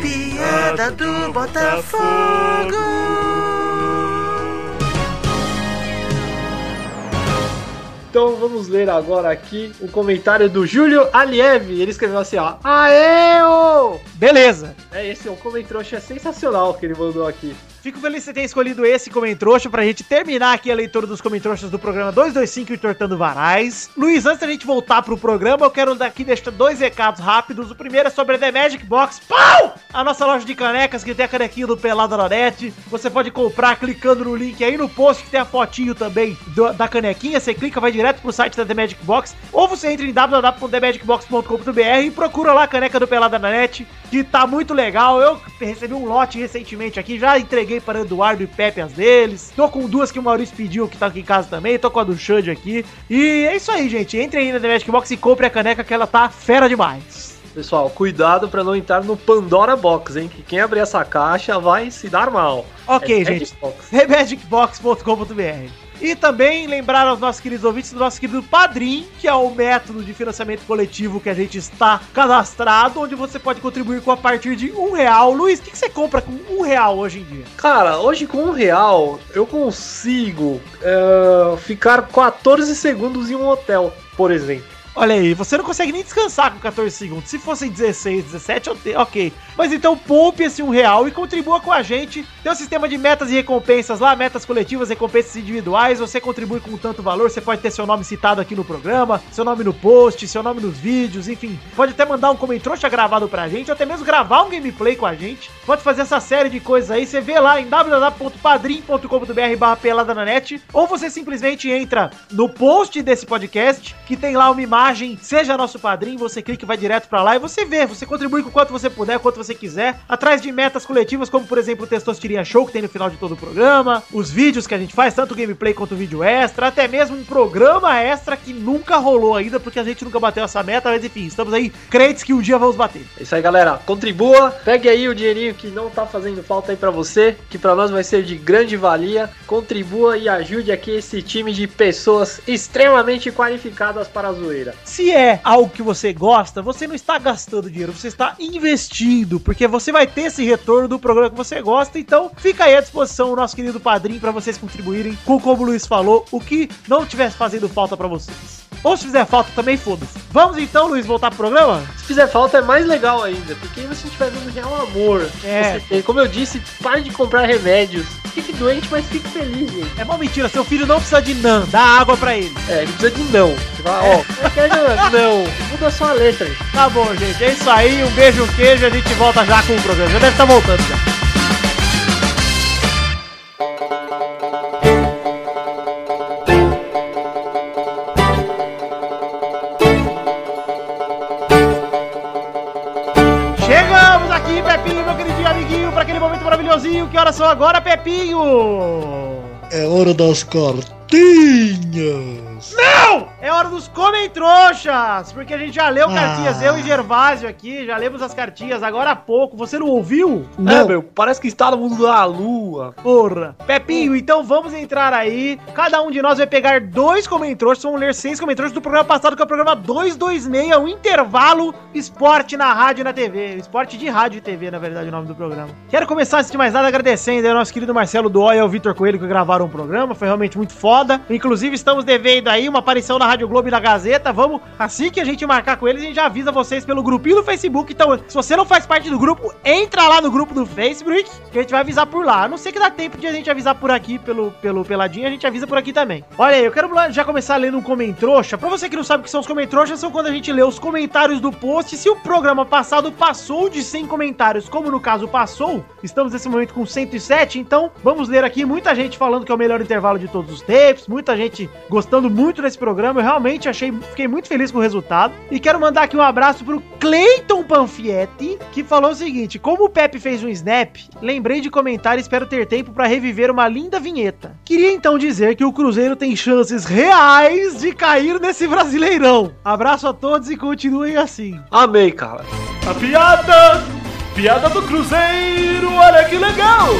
S6: Piada do Botafogo.
S3: Então vamos ler agora aqui o comentário do Júlio Aliev. Ele escreveu assim, ó. Aê!
S1: Beleza.
S3: É, esse é um comentário sensacional que ele mandou aqui.
S1: Fico feliz que você tenha escolhido esse comentrouxa pra gente terminar aqui a leitura dos comentrouxas do programa 225 Entortando Varais. Luiz, antes da gente voltar pro programa, eu quero daqui deixar dois recados rápidos. O primeiro é sobre a The Magic Box. Pau! A nossa loja de canecas que tem a canequinha do Pelada na Net. Você pode comprar clicando no link aí no post que tem a fotinho também do- da canequinha. Você clica, vai direto pro site da The Magic Box. Ou você entra em www.themagicbox.com.br e procura lá a caneca do Pelada na Net, que tá muito legal. Eu recebi um lote recentemente aqui, já entreguei para Eduardo e Pepe as deles. Tô com duas que o Maurício pediu, que tá aqui em casa também. Tô com a do Xande aqui. E é isso aí, gente. Entre aí na The Magic Box e compre a caneca que ela tá fera demais.
S3: Pessoal, cuidado pra não entrar no Pandora Box, hein? Que quem abrir essa caixa vai se dar mal.
S1: Ok,
S3: É
S1: gente.
S3: Xbox.
S1: TheMagicBox.com.br e também lembrar aos nossos queridos ouvintes do nosso querido Padrim, que é o método de financiamento coletivo que a gente está cadastrado, onde você pode contribuir com a partir de um real. Luiz, o que, você compra com um real hoje em dia?
S3: Cara, hoje com um real eu consigo é, ficar 14 segundos em um hotel, por exemplo.
S1: Olha aí, você não consegue nem descansar com 14 segundos. Se fossem 16, 17, eu te- ok. Mas então poupe esse um real e contribua com a gente. Tem um sistema de metas e recompensas lá, metas coletivas, recompensas individuais. Você contribui com tanto valor, você pode ter seu nome citado aqui no programa, seu nome no post, seu nome nos vídeos, enfim. Pode até mandar um comentário gravado pra gente, ou até mesmo gravar um gameplay com a gente. Pode fazer essa série de coisas aí. Você vê lá em www.padrim.com.br barra pelada na net, ou você simplesmente entra no post desse podcast, que tem lá uma imagem, seja nosso padrinho, você clica e vai direto pra lá e você vê, você contribui com quanto você puder, quanto você quiser, atrás de metas coletivas, como por exemplo o Testostirinha Show, que tem no final de todo o programa, os vídeos que a gente faz, tanto gameplay quanto vídeo extra, até mesmo um programa extra que nunca rolou ainda, porque a gente nunca bateu essa meta, mas enfim, estamos aí crentes que um dia vamos bater.
S3: É isso aí, galera. Contribua, pegue aí o dinheirinho que não tá fazendo falta aí pra você, que pra nós vai ser de grande valia. Contribua e ajude aqui esse time de pessoas extremamente qualificadas para a zoeira.
S1: Se é algo que você gosta, você não está gastando dinheiro, você está investindo, porque você vai ter esse retorno do programa que você gosta. Então, fica aí à disposição o nosso querido padrinho para vocês contribuírem com como o Luiz falou, o que não tivesse fazendo falta para vocês. Ou se fizer falta também, foda-se. Vamos então, Luiz, voltar pro programa?
S3: Se fizer falta é mais legal ainda, porque aí você estiver vendo real amor.
S1: É.
S3: Você tem. Como eu disse, pare de comprar remédios. Fique doente, mas fique feliz, gente.
S1: É uma mentira, seu filho não precisa de nan, dá água pra ele.
S3: É, ele precisa de não. Você fala, ó, quero não. Muda só a letra.
S1: Tá bom, gente, é isso aí, um beijo, um queijo, a gente volta já com o programa. Já deve estar voltando já. Maravilhosinho. Que horas são agora, Pepinho?
S2: É hora das cartinhas.
S1: Não! É hora dos Comentroxas! Porque a gente já leu
S2: Ah.
S1: cartinhas, eu e Gervásio aqui, já lemos as cartinhas agora há pouco. Você não ouviu?
S3: É,
S2: Não,
S3: meu, parece que está no mundo da lua.
S1: Porra! Pepinho, então vamos entrar aí. Cada um de nós vai pegar dois comentários. Vamos ler seis comentários do programa passado, que é o programa 226, um intervalo esporte na rádio e na TV. Esporte de rádio e TV, na verdade, o nome do programa. Quero começar, antes de mais nada, agradecendo aí ao nosso querido Marcelo Dóia e ao Vitor Coelho que gravaram o programa. Foi realmente muito foda. Inclusive, estamos devendo aí uma aparição na Rádio Globo e na Gazeta. Vamos, assim que a gente marcar com eles, a gente já avisa vocês pelo grupinho do Facebook. Então, se você não faz parte do grupo, entra lá no grupo do Facebook, que a gente vai avisar por lá. A não ser que dá tempo de a gente avisar por aqui pelo, pelo Peladinho, a gente avisa por aqui também. Olha aí, eu quero já começar lendo um comentrouxa. Pra você que não sabe o que são os comentroxas, são quando a gente lê os comentários do post. Se o programa passado passou de 100 comentários, como no caso passou, estamos nesse momento com 107, então vamos ler aqui muita gente falando que é o melhor intervalo de todos os tempos, muita gente gostando muito desse programa. Eu realmente achei, fiquei muito feliz com o resultado. E quero mandar aqui um abraço pro Cleiton Panfietti, que falou o seguinte: Como o Pepe fez um snap, lembrei de comentar e espero ter tempo para reviver uma linda vinheta. Queria então dizer que o Cruzeiro tem chances reais de cair nesse Brasileirão. Abraço a todos e continuem assim.
S3: Amei, cara.
S4: A piada, piada do Cruzeiro, olha que legal!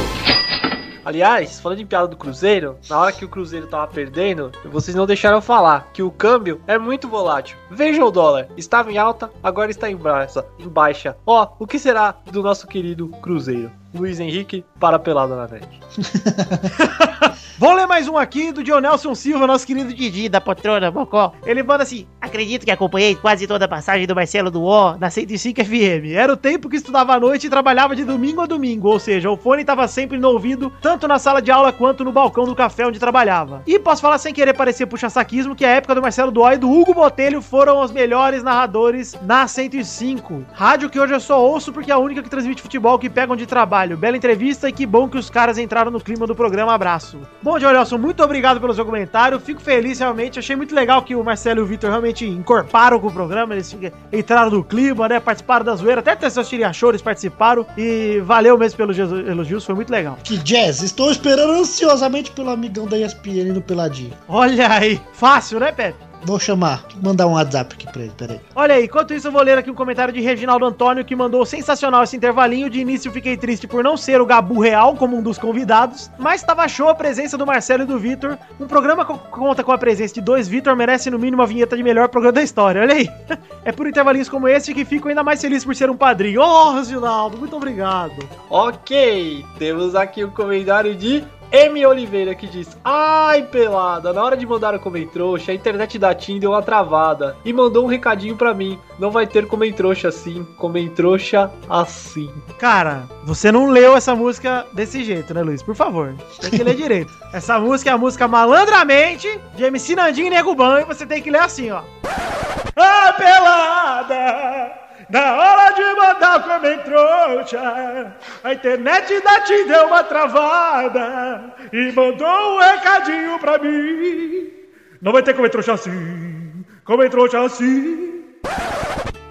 S3: Aliás, falando em piada do Cruzeiro, na hora que o Cruzeiro tava perdendo, vocês não deixaram falar que o câmbio é muito volátil. Veja o dólar, estava em alta, agora está em baixa. Em baixa. Ó, o que será do nosso querido Cruzeiro? Luiz Henrique para a pelada na net.
S1: Vou ler mais um aqui do Dionelson Silva, nosso querido
S7: Didi da poltrona, Bocó.
S1: Ele manda assim:
S7: Acredito que acompanhei quase toda a passagem do Marcelo do O
S1: na 105 FM. Era o tempo que estudava à noite e trabalhava de domingo a domingo, ou seja, o fone estava sempre no ouvido, tanto na sala de aula quanto no balcão do café onde trabalhava. E posso falar sem querer parecer puxa-saquismo que a época do Marcelo Duó e do Hugo Botelho foram os melhores narradores na 105. Rádio que hoje eu só ouço porque é a única que transmite futebol que pegam de trabalho. Bela entrevista e que bom que os caras entraram no clima do programa. Abraço. Bom, Dionelson, muito obrigado pelo seu comentário. Fico feliz realmente. Achei muito legal que o Marcelo e o Vitor realmente encorparam com o programa. Eles entraram no clima, né? Participaram da zoeira. Até até seus tiriachores participaram. E valeu mesmo pelos elogios. Foi muito legal.
S2: Que jazz, estou esperando ansiosamente pelo amigão da ESPN no Peladinho.
S1: Olha aí. Fácil, né, Pepe?
S2: Vou chamar, mandar um WhatsApp aqui pra ele, peraí.
S1: Olha aí, enquanto isso eu vou ler aqui um comentário de Reginaldo Antônio que mandou sensacional esse intervalinho. De início fiquei triste por não ser o Gabu Real como um dos convidados, mas tava show a presença do Marcelo e do Vitor. Um programa que conta com a presença de dois Vitor merece no mínimo a vinheta de melhor programa da história. Olha aí. É por intervalinhos como esse que fico ainda mais feliz por ser um padrinho. Oh, Reginaldo, muito obrigado.
S3: Ok, temos aqui o comentário de M. Oliveira que diz: Ai, pelada, na hora de mandar o Comentrouxa, a internet da TIM deu uma travada e mandou um recadinho pra mim. Não vai ter Comentrouxa assim, Comentrouxa assim.
S1: Cara, você não leu essa música desse jeito, né, Luiz? Por favor, tem que ler direito. Essa música é a música Malandramente de MC Nandinho e Nego Ban, e você tem que ler assim, ó. Ah, pelada! Na hora de mandar comentrouxa, a internet da TIM deu uma travada e mandou um recadinho pra mim. Não vai ter comentrouxa assim, comentrouxa assim.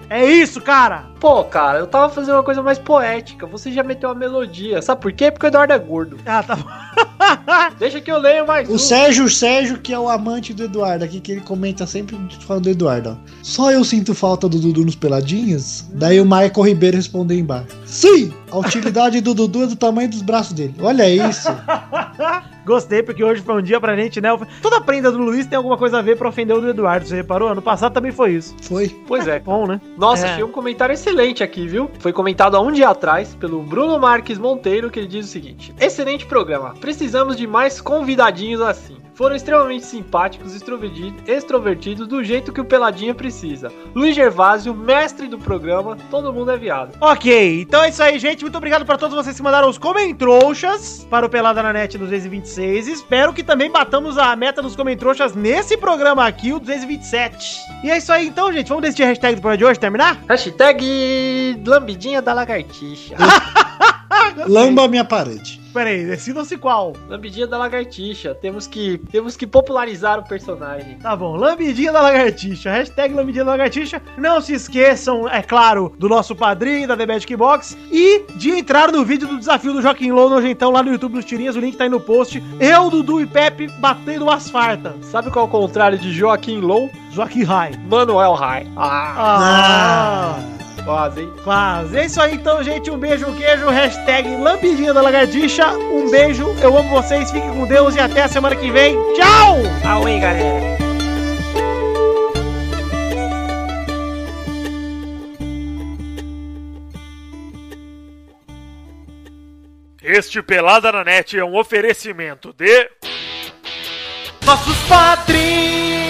S1: É isso, cara!
S3: Pô, cara, eu tava fazendo uma coisa mais poética. Você já meteu uma melodia. Sabe por quê? Porque o Eduardo é gordo.
S1: Ah, tá bom.
S3: Deixa que eu leio mais
S2: O
S3: um.
S2: Sérgio, o Sérgio, que é o amante do Eduardo, aqui que ele comenta sempre falando do Eduardo, ó. Só eu sinto falta do Dudu nos peladinhos? Daí o Michael Ribeiro respondeu embaixo. Sim! A utilidade do Dudu é do tamanho dos braços dele. Olha isso.
S1: Gostei, porque hoje foi um dia pra gente, né? Toda prenda do Luiz tem alguma coisa a ver pra ofender o do Eduardo, você reparou? Ano passado também foi isso.
S2: Foi.
S3: Pois é.
S1: Bom, né?
S3: Nossa,
S1: É.
S3: achei um comentário excelente aqui, viu? Foi comentado há um dia atrás pelo Bruno Marques Monteiro, que ele diz o seguinte: Excelente programa. Precisamos de mais convidadinhos assim. Foram extremamente simpáticos, extroverti- extrovertidos, do jeito que o Peladinha precisa. Luiz Gervásio, mestre do programa, todo mundo é viado.
S1: Ok, então é isso aí, gente. Muito obrigado para todos vocês que mandaram os comentrouxas para o Pelada na Net 226. Espero que também batamos a meta dos comentrouxas nesse programa aqui, o 227. E é isso aí, então, gente. Vamos decidir a hashtag do programa de hoje, terminar?
S3: Hashtag lambidinha da lagartixa.
S2: Lamba a minha parede.
S1: Peraí, decidam-se qual.
S3: Lambidinha da lagartixa. Temos que, temos que popularizar o personagem.
S1: Tá bom, lambidinha da lagartixa. Hashtag lambidinha da lagartixa. Não se esqueçam, é claro, do nosso padrinho, da The Magic Box. E de entrar no vídeo do desafio do Joaquim Low nojentão lá no YouTube dos tirinhas. O link tá aí no post. Eu, Dudu e Pepe batendo umas fartas.
S3: Sabe qual é o contrário de Joaquim Low?
S1: Joaquim High.
S3: Manuel High. Ah,
S1: Ah,
S3: quase, hein?
S1: quase. É isso aí então, gente. Um beijo, um queijo. Hashtag lambidinha da lagartixa. Um beijo. Eu amo vocês. Fiquem com Deus e até a semana que vem. Tchau!
S3: Aue, galera.
S4: Este Pelada na Net é um oferecimento de.
S1: Nossos padrinhos!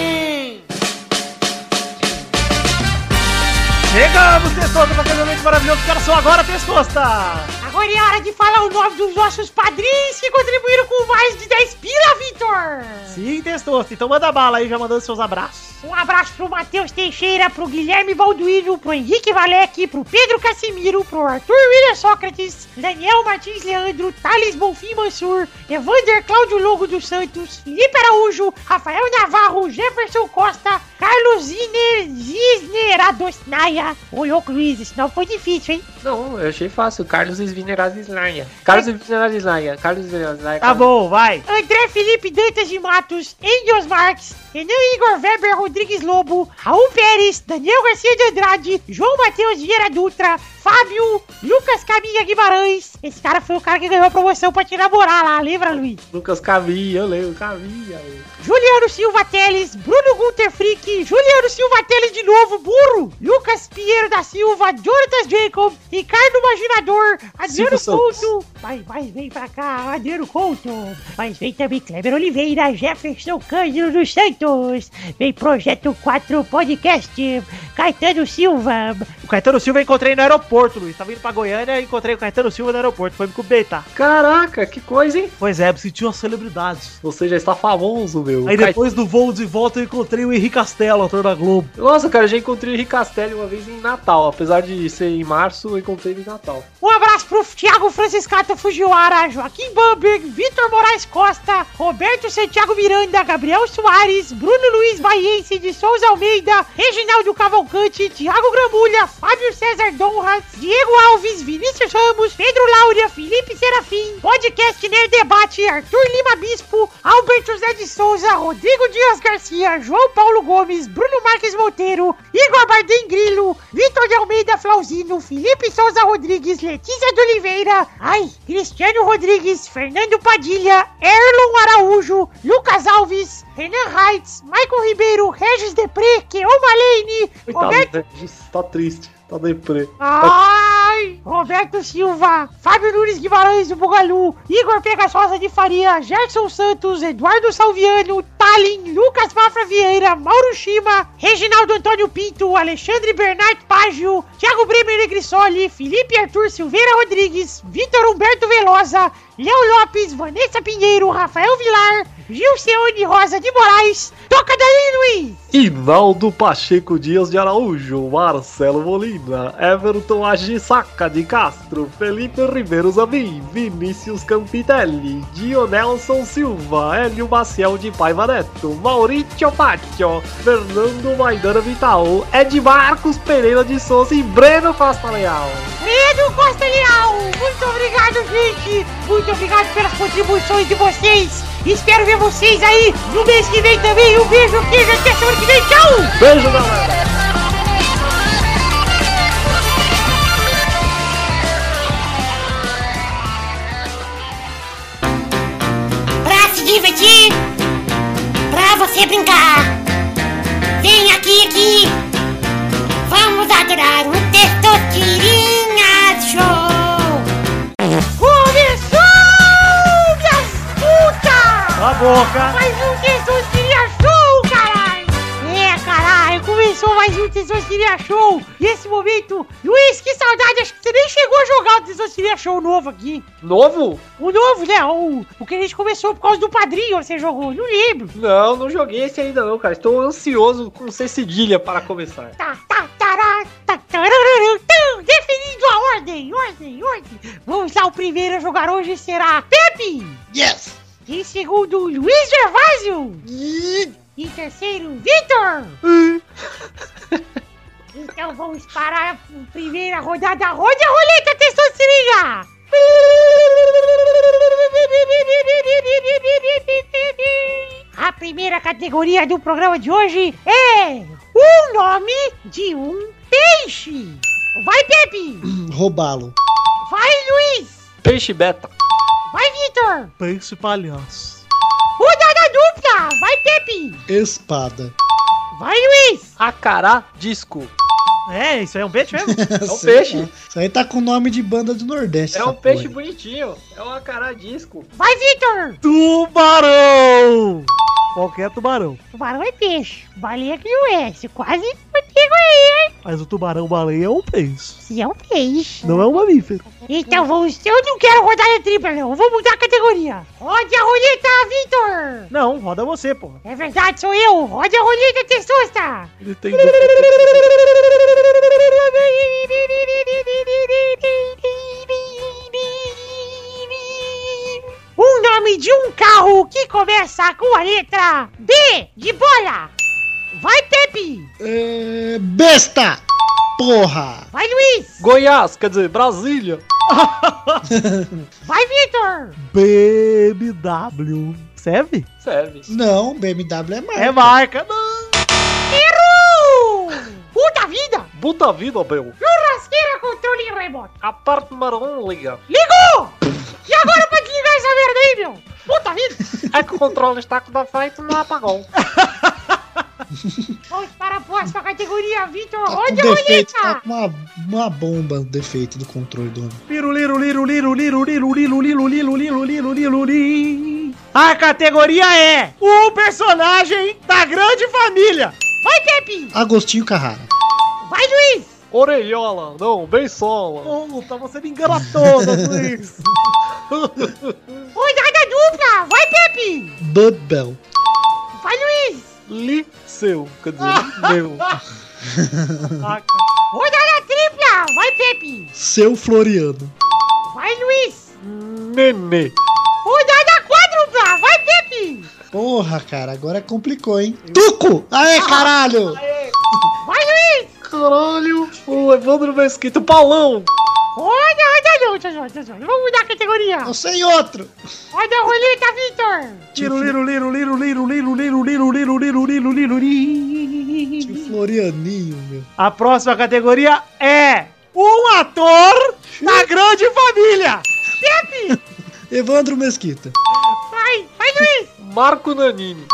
S1: Chegamos, Testosta, para aquele momento maravilhoso que era só agora, Testosta!
S7: Agora é hora de falar o nome dos nossos padrinhos que contribuíram com mais de 10 pila, Vitor!
S1: Sim, Testosta, então manda bala aí, já mandando seus abraços.
S7: Um abraço pro Matheus Teixeira, pro Guilherme Balduino, pro Henrique Valec, pro Pedro Casimiro, pro Arthur William Sócrates, Daniel Martins Leandro, Thales Bonfim Mansur, Evander Cláudio Logo dos Santos, Felipe Araújo, Rafael Navarro, Jefferson Costa, Carlos Ziner, Zisner Adosnaia. Oi, ô Luiz, esse nome foi difícil, hein?
S3: Não, eu achei fácil. Carlos Esvinerazislaia. Carlos Esvinerazislaia. Carlos Esvinerazislaia.
S1: Tá bom, vai.
S7: André Felipe Dantas de Matos, Engels Marques, Renan Igor Weber Rodrigues Lobo, Raul Pérez, Daniel Garcia de Andrade, João Matheus Vieira Dutra, Fábio, Lucas Caminha Guimarães. Esse cara foi o cara que ganhou a promoção pra te namorar lá, lembra, Luiz?
S3: Lucas Caminha, eu lembro, Caminha.
S7: Juliano Silva Teles, Bruno Gunter Frick, Juliano Silva Teles de novo, burro, Lucas Pinheiro da Silva, Jonathan Jacob, Ricardo Imaginador, Adriano. Couto, vai, vai, vem pra cá, Adriano Couto, mas vem também Kleber Oliveira, Jefferson Cândido dos Santos, vem Projeto 4 Podcast, Caetano Silva,
S1: O Caetano Silva eu encontrei no aeroporto, Luiz. Tava indo pra Goiânia e encontrei o Caetano Silva no aeroporto. Foi me cumprimentar.
S3: Caraca, que coisa, hein?
S1: Pois é, me senti uma celebridade.
S3: Você já está famoso, meu.
S1: Aí depois do voo de volta eu encontrei o Henrique Castelo, ator da Globo.
S3: Nossa, cara, eu já encontrei o Henrique Castelli uma vez em Natal. Apesar de ser em março, eu encontrei ele em Natal.
S7: Um abraço pro Thiago Franciscato Fujiwara, Joaquim Bamberg, Vitor Moraes Costa, Roberto Santiago Miranda, Gabriel Soares, Bruno Luiz Baiense de Souza Almeida, Reginaldo Cavalcante, Thiago Gramulha, Fábio César Donras, Diego Alves, Vinícius Ramos, Pedro Laura, Felipe Serafim, Podcast Nerd Debate, Arthur Lima Bispo, Albert José de Souza, Rodrigo Dias Garcia, João Paulo Gomes, Bruno Marques Monteiro, Igor Bardem Grilo, Vitor de Almeida Flauzino, Felipe Souza Rodrigues, Letícia de Oliveira, ai, Cristiano Rodrigues, Fernando Padilha, Erlon Araújo, Lucas Alves, Renan Reitz, Michael Ribeiro, Regis Depré, Keoma Lane, Roberto
S3: Coitado, né? tá triste, tá deprê.
S7: Ai! Roberto Silva, Fábio Nunes Guimarães do Bugalu, Igor Pegasosa de Faria, Gerson Santos, Eduardo Salviano, Talin, Lucas Mafra Vieira, Mauro Shima, Reginaldo Antônio Pinto, Alexandre Bernard Págio, Thiago Bremer Negrissoli, Felipe Arthur Silveira Rodrigues, Vitor Humberto Velosa, Léo Lopes, Vanessa Pinheiro, Rafael Vilar, Gilceone Rosa de Moraes. Toca daí, Luiz!
S3: Inaldo Pacheco Dias de Araújo, Marcelo Molina, Everton Agissaca de Castro, Felipe Ribeiro Zamin, Vinícius Campitelli, Dionelson Silva, Hélio Maciel de Paiva Neto, Maurício Pacchio, Fernando Maidana Vital, Ed Marcos Pereira de Souza e Breno Costa Leal.
S7: Pedro Costa Leal, muito obrigado, gente! Muito obrigado pelas contribuições de vocês! Espero ver vocês aí no mês que vem também! Um beijo, queijo, até semana que vem, tchau!
S3: Beijo, galera!
S7: Pra se divertir, pra você brincar, vem aqui, aqui! Vamos adorar o Testosterinha
S1: boca.
S7: Mais um Tesourinha Show, caralho! É, caralho, começou mais um Tesourinha Show! E esse momento, Luiz, que saudade, acho que você nem chegou a jogar o Tesourinha Show novo aqui.
S3: Novo?
S7: O novo, né? O, o que a gente começou por causa do padrinho, você jogou, não lembro.
S3: Não, não joguei esse ainda não, cara. Estou ansioso com C cedilha para começar.
S7: Tá, tá, tará, tá, tarararã, tã, definindo a ordem. ordem, ordem, ordem. Vamos lá, o primeiro a jogar hoje será Pepe.
S2: Yes!
S7: Em segundo, Luiz Gervásio. Em terceiro, Vitor. Então vamos para a primeira rodada. Roda a roleta, Testosterinha. A primeira categoria do programa de hoje é o nome de um peixe. Vai, Pepe.
S2: Roubá-lo.
S7: Vai, Luiz.
S3: Peixe beta.
S7: Vai, Vitor.
S1: Peixe palhaço.
S7: Rodada dupla. Vai, Pepe.
S2: Espada.
S7: Vai, Luiz.
S3: Acará disco.
S1: É, isso aí é um peixe mesmo?
S3: É um peixe.
S2: Isso aí tá com nome de banda do Nordeste.
S3: É um peixe
S2: porra.
S3: bonitinho. É um acará disco.
S7: Vai, Vitor.
S1: tubarão! Qualquer tubarão.
S7: Tubarão é peixe. Baleia que não é. Você quase contigo aí, hein?
S1: Mas o tubarão-baleia é um peixe.
S7: Se é um peixe.
S1: Não é um mamífero.
S7: Então vamos. Eu não quero rodada tripla, não. Eu vou mudar a categoria. Rode a roleta, Vitor.
S1: Não, roda você, pô.
S7: É verdade, sou eu. Rode a roleta, Testosta.
S1: Ele tem.
S7: Um nome de um carro que começa com a letra B de bola. Vai, Pepe.
S2: É, besta! Porra!
S7: Vai, Luiz.
S3: Goiás, quer dizer, Brasília.
S7: Vai, Vitor.
S1: BMW. Serve?
S3: Serve.
S2: Não, BMW é marca.
S1: É marca. Não.
S7: Errou! Puta vida.
S3: Puta vida, meu.
S7: Churrasqueira controle remoto.
S3: Aperta o número 1, liga.
S7: Ligou! E agora pra desligar essa merda aí, meu? Puta vida!
S3: É que o controle está com defeito não apagou.
S7: Vamos para a próxima categoria, Vitor.
S2: Tá com
S7: a
S2: defeito, tá com uma, uma bomba defeito do controle do homem.
S1: Liro, liro, liro, liro, liro, liro, liro, liro, liro, liro, liro. A categoria é o personagem da grande família.
S7: Vai, Pepe!
S2: Agostinho Carrara.
S7: Vai, Luiz!
S3: Orelhola, não, bem sola.
S1: Puta, você me engana toda, Luiz.
S7: Rodada dupla! Vai, Pepe!
S2: Bubble.
S3: Liceu, quer dizer, meu.
S7: Rodada tripla! Vai, Pepe!
S2: Seu Floriano.
S7: Vai, Luiz!
S3: Nenê.
S7: Rodada quádrupla! Vai, Pepe!
S2: Porra, cara, agora complicou, hein? Tuco! Aê, caralho!
S7: Vai, Luiz!
S3: Caralho, o Evandro Mesquita, o Paulão.
S7: Roda, roda, roda, roda. Vamos mudar a categoria.
S2: Não sei outro.
S7: Roda a roleta, Vitor.
S1: Liro, liro, liro, liro, liro, liro, liro, liro, liro, liro, liro, liro, liro.
S2: Tio Florianinho, meu.
S1: A próxima categoria é um ator da grande família.
S2: Evandro Mesquita.
S7: Vai, vai, Luiz.
S3: Marco Nanini.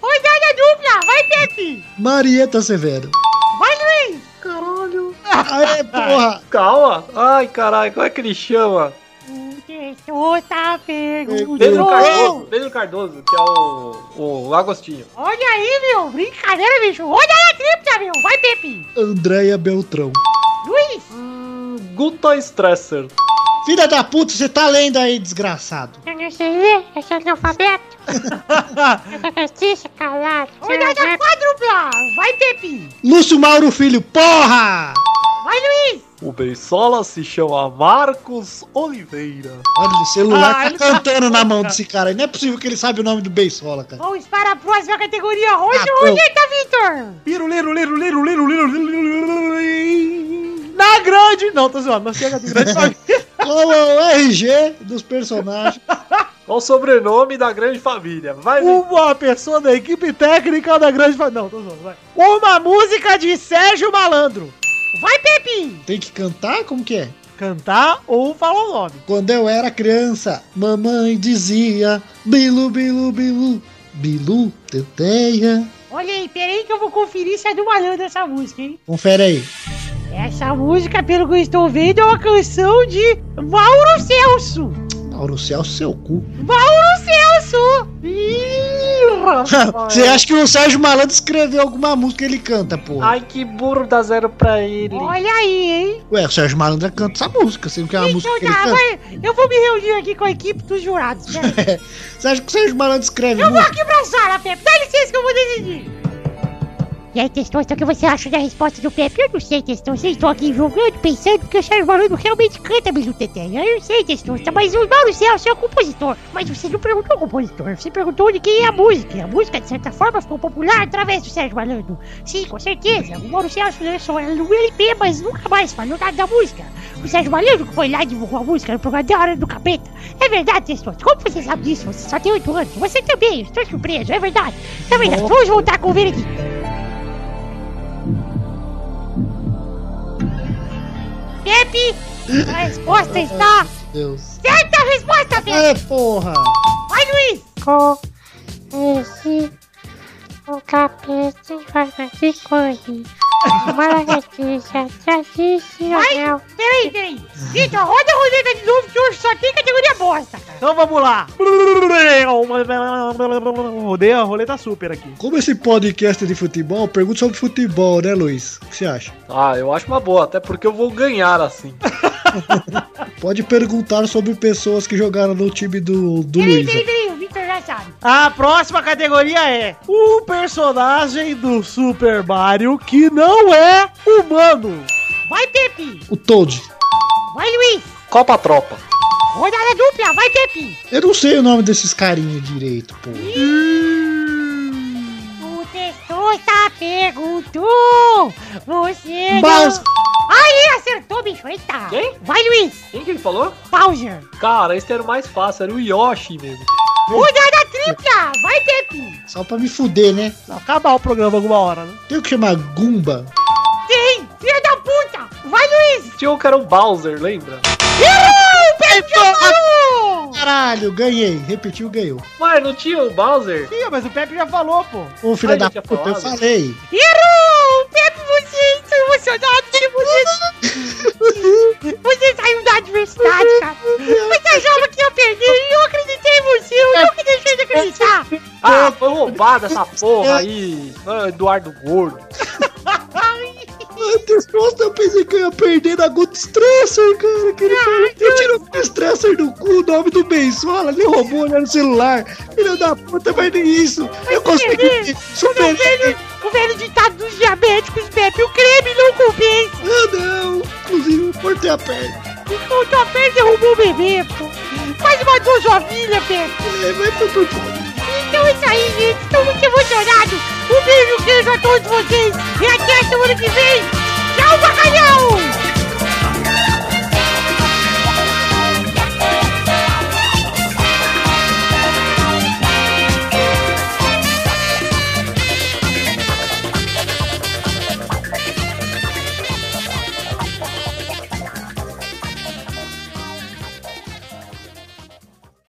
S7: Rodada dupla. Vai, Pepe.
S2: Marieta Severo.
S7: Vai, Luiz.
S2: Aê, porra!
S3: Calma. Ai, caralho, como é que ele chama?
S7: Tá
S3: Pedro. Cardoso. Pedro Cardoso, que é o, o Agostinho.
S7: Olha aí, meu. Brincadeira, bicho. Rodada tripla, meu. Vai, Pepe.
S2: Andréia Beltrão.
S7: Luiz.
S3: Hum, Guta Stresser.
S2: Filha da puta, você tá lendo aí, desgraçado.
S7: Eu não sei ler, eu sou analfabeto. eu sou calado. Cuidado, a quadrupla! Vai, Pepe!
S2: Lúcio Mauro Filho, porra!
S7: Vai, Luiz!
S3: O Beisola se chama Marcos Oliveira.
S2: Olha, o celular
S1: ah,
S2: tá cantando na mão desse cara. E não é possível que ele sabe o nome do Beisola, cara.
S7: Vamos para a próxima categoria. Hoje
S2: ah,
S7: o Vitor!
S1: Liru, liru, liru, liru, liru, liru, liru, liru. Na grande. Não, tô zoando, não chega de grande família.
S2: Qual é o RG dos personagens?
S3: Qual o sobrenome da grande família? Vai ver.
S1: Uma pessoa da equipe técnica da grande família. Não, tô zoando, vai. Uma música de Sérgio Malandro.
S7: Vai, Pepe.
S2: Tem que cantar? Como que é?
S1: Cantar ou falar o nome.
S2: Quando eu era criança, mamãe dizia Bilu, bilu, bilu, bilu, teteia.
S7: Olha aí, peraí que eu vou conferir se é do malandro essa música, hein?
S2: Confere aí.
S7: Essa música, pelo que eu estou vendo, é uma canção de Mauro Celso.
S2: Mauro Celso, seu cu.
S7: Mauro Celso! Ih, rapaz.
S2: Você acha que o Sérgio Malandro escreveu alguma música que ele canta, porra?
S3: Ai, que burro, dá zero pra ele.
S7: Olha aí, hein?
S2: Ué, o Sérgio Malandro canta essa música, você não quer uma música
S7: Então
S2: que ele
S7: tá,
S2: canta?
S7: vai, eu vou me reunir aqui com a equipe dos jurados. peraí.
S2: Você acha que o Sérgio Malandro escreve
S7: Eu vou
S2: música?
S7: aqui pra sala, Pepe. Dá licença que eu vou decidir. E aí, Testosta, o que você acha da resposta do Pepe? Eu não sei, Testosta. Eu estou aqui jogando, pensando, porque o Sérgio Malandro realmente canta mesmo, Teté. Eu não sei, Testosta, mas o Mauro Celso é o compositor. Mas você não perguntou o compositor, você perguntou de quem é a música. E a música, de certa forma, ficou popular através do Sérgio Malandro. Sim, com certeza. O Mauro Celso lançou ela no LP, mas nunca mais falou nada da música. O Sérgio Malandro que foi lá e divulgou a música no programa da Hora do Capeta. É verdade, Testosta. Como você sabe disso? Você só tem 8 anos. Você também, estou surpreso. É verdade. É verdade. Vamos voltar com o veredito. Pepe, a resposta está
S2: Deus.
S7: certa a resposta, Pepe.
S2: É, porra!
S7: Vai, Luiz.
S8: com esse o capeta vai fazer coisa. Maravilha, assiste
S7: Vai.
S8: Anel.
S7: Peraí, peraí. Vitor, roda a roleta de novo que hoje só tem categoria bosta, cara.
S1: Então vamos lá. Rodei a roleta super aqui.
S2: Como esse podcast é de futebol, pergunta sobre futebol, né, Luiz? O que você acha?
S3: Ah, eu acho uma boa, até porque eu vou ganhar assim.
S2: Pode perguntar sobre pessoas que jogaram no time do, do Luiz.
S1: A próxima categoria é o personagem do Super Mario que não é humano.
S7: Vai, Pepe.
S2: O Toad.
S7: Vai, Luiz.
S3: Copa Tropa.
S7: Rodada dupla. Vai, Pepe.
S2: Eu não sei o nome desses carinha direito, pô.
S7: O Testosta perguntou. Você
S2: Mas-
S7: não... Acertou, bicho. Eita.
S3: Quem?
S7: Vai, Luiz.
S3: Quem que ele falou?
S7: Bowser.
S3: Cara, esse era o mais fácil, era o Yoshi mesmo.
S7: Rodada tripla. Vai, Pepe.
S2: Só pra me fuder, né?
S1: Vai acabar o programa alguma hora, né?
S2: Tem o que chamar Gumba.
S7: Tem. Filha da puta. Vai, Luiz.
S3: Tinha um que era o Bowser, lembra?
S7: Errou. Pepe.
S2: Caralho, ganhei. Repetiu, ganhou.
S3: Mas não tinha o Bowser?
S1: Sim, mas o Pepe já falou, pô.
S2: Ô, filho
S3: Ai,
S2: da
S3: eu tinha
S2: puta, eu falei.
S7: Errou! Pepe, você está emocionado você. Você saiu da adversidade, cara. Você achava que ia perder e eu acreditei em você. Eu nunca deixei de acreditar.
S3: Ah, foi roubada essa porra aí. Eduardo Gordo.
S2: Antes, nossa, eu pensei que eu ia perder na Good Stresser, cara. Que ele falou, eu tirei o Good Stresser do cu, o nome do Bensola, ele roubou olhando no celular. Filho da puta, mas nem isso. Eu consegui
S7: O
S2: superar.
S7: velho, o velho ditado dos diabéticos, Pepe. O creme não compensa.
S2: Ah, não. Inclusive, eu cortei a perna.
S7: O tua perna derrubou o bebê, pô. Quase matou sua filha, Pepe.
S2: É, mas foi por
S7: Então é isso aí, gente. Estou muito emocionado. Um beijo, queijo a todos vocês. E até a semana que vem. Tchau, bacalhau!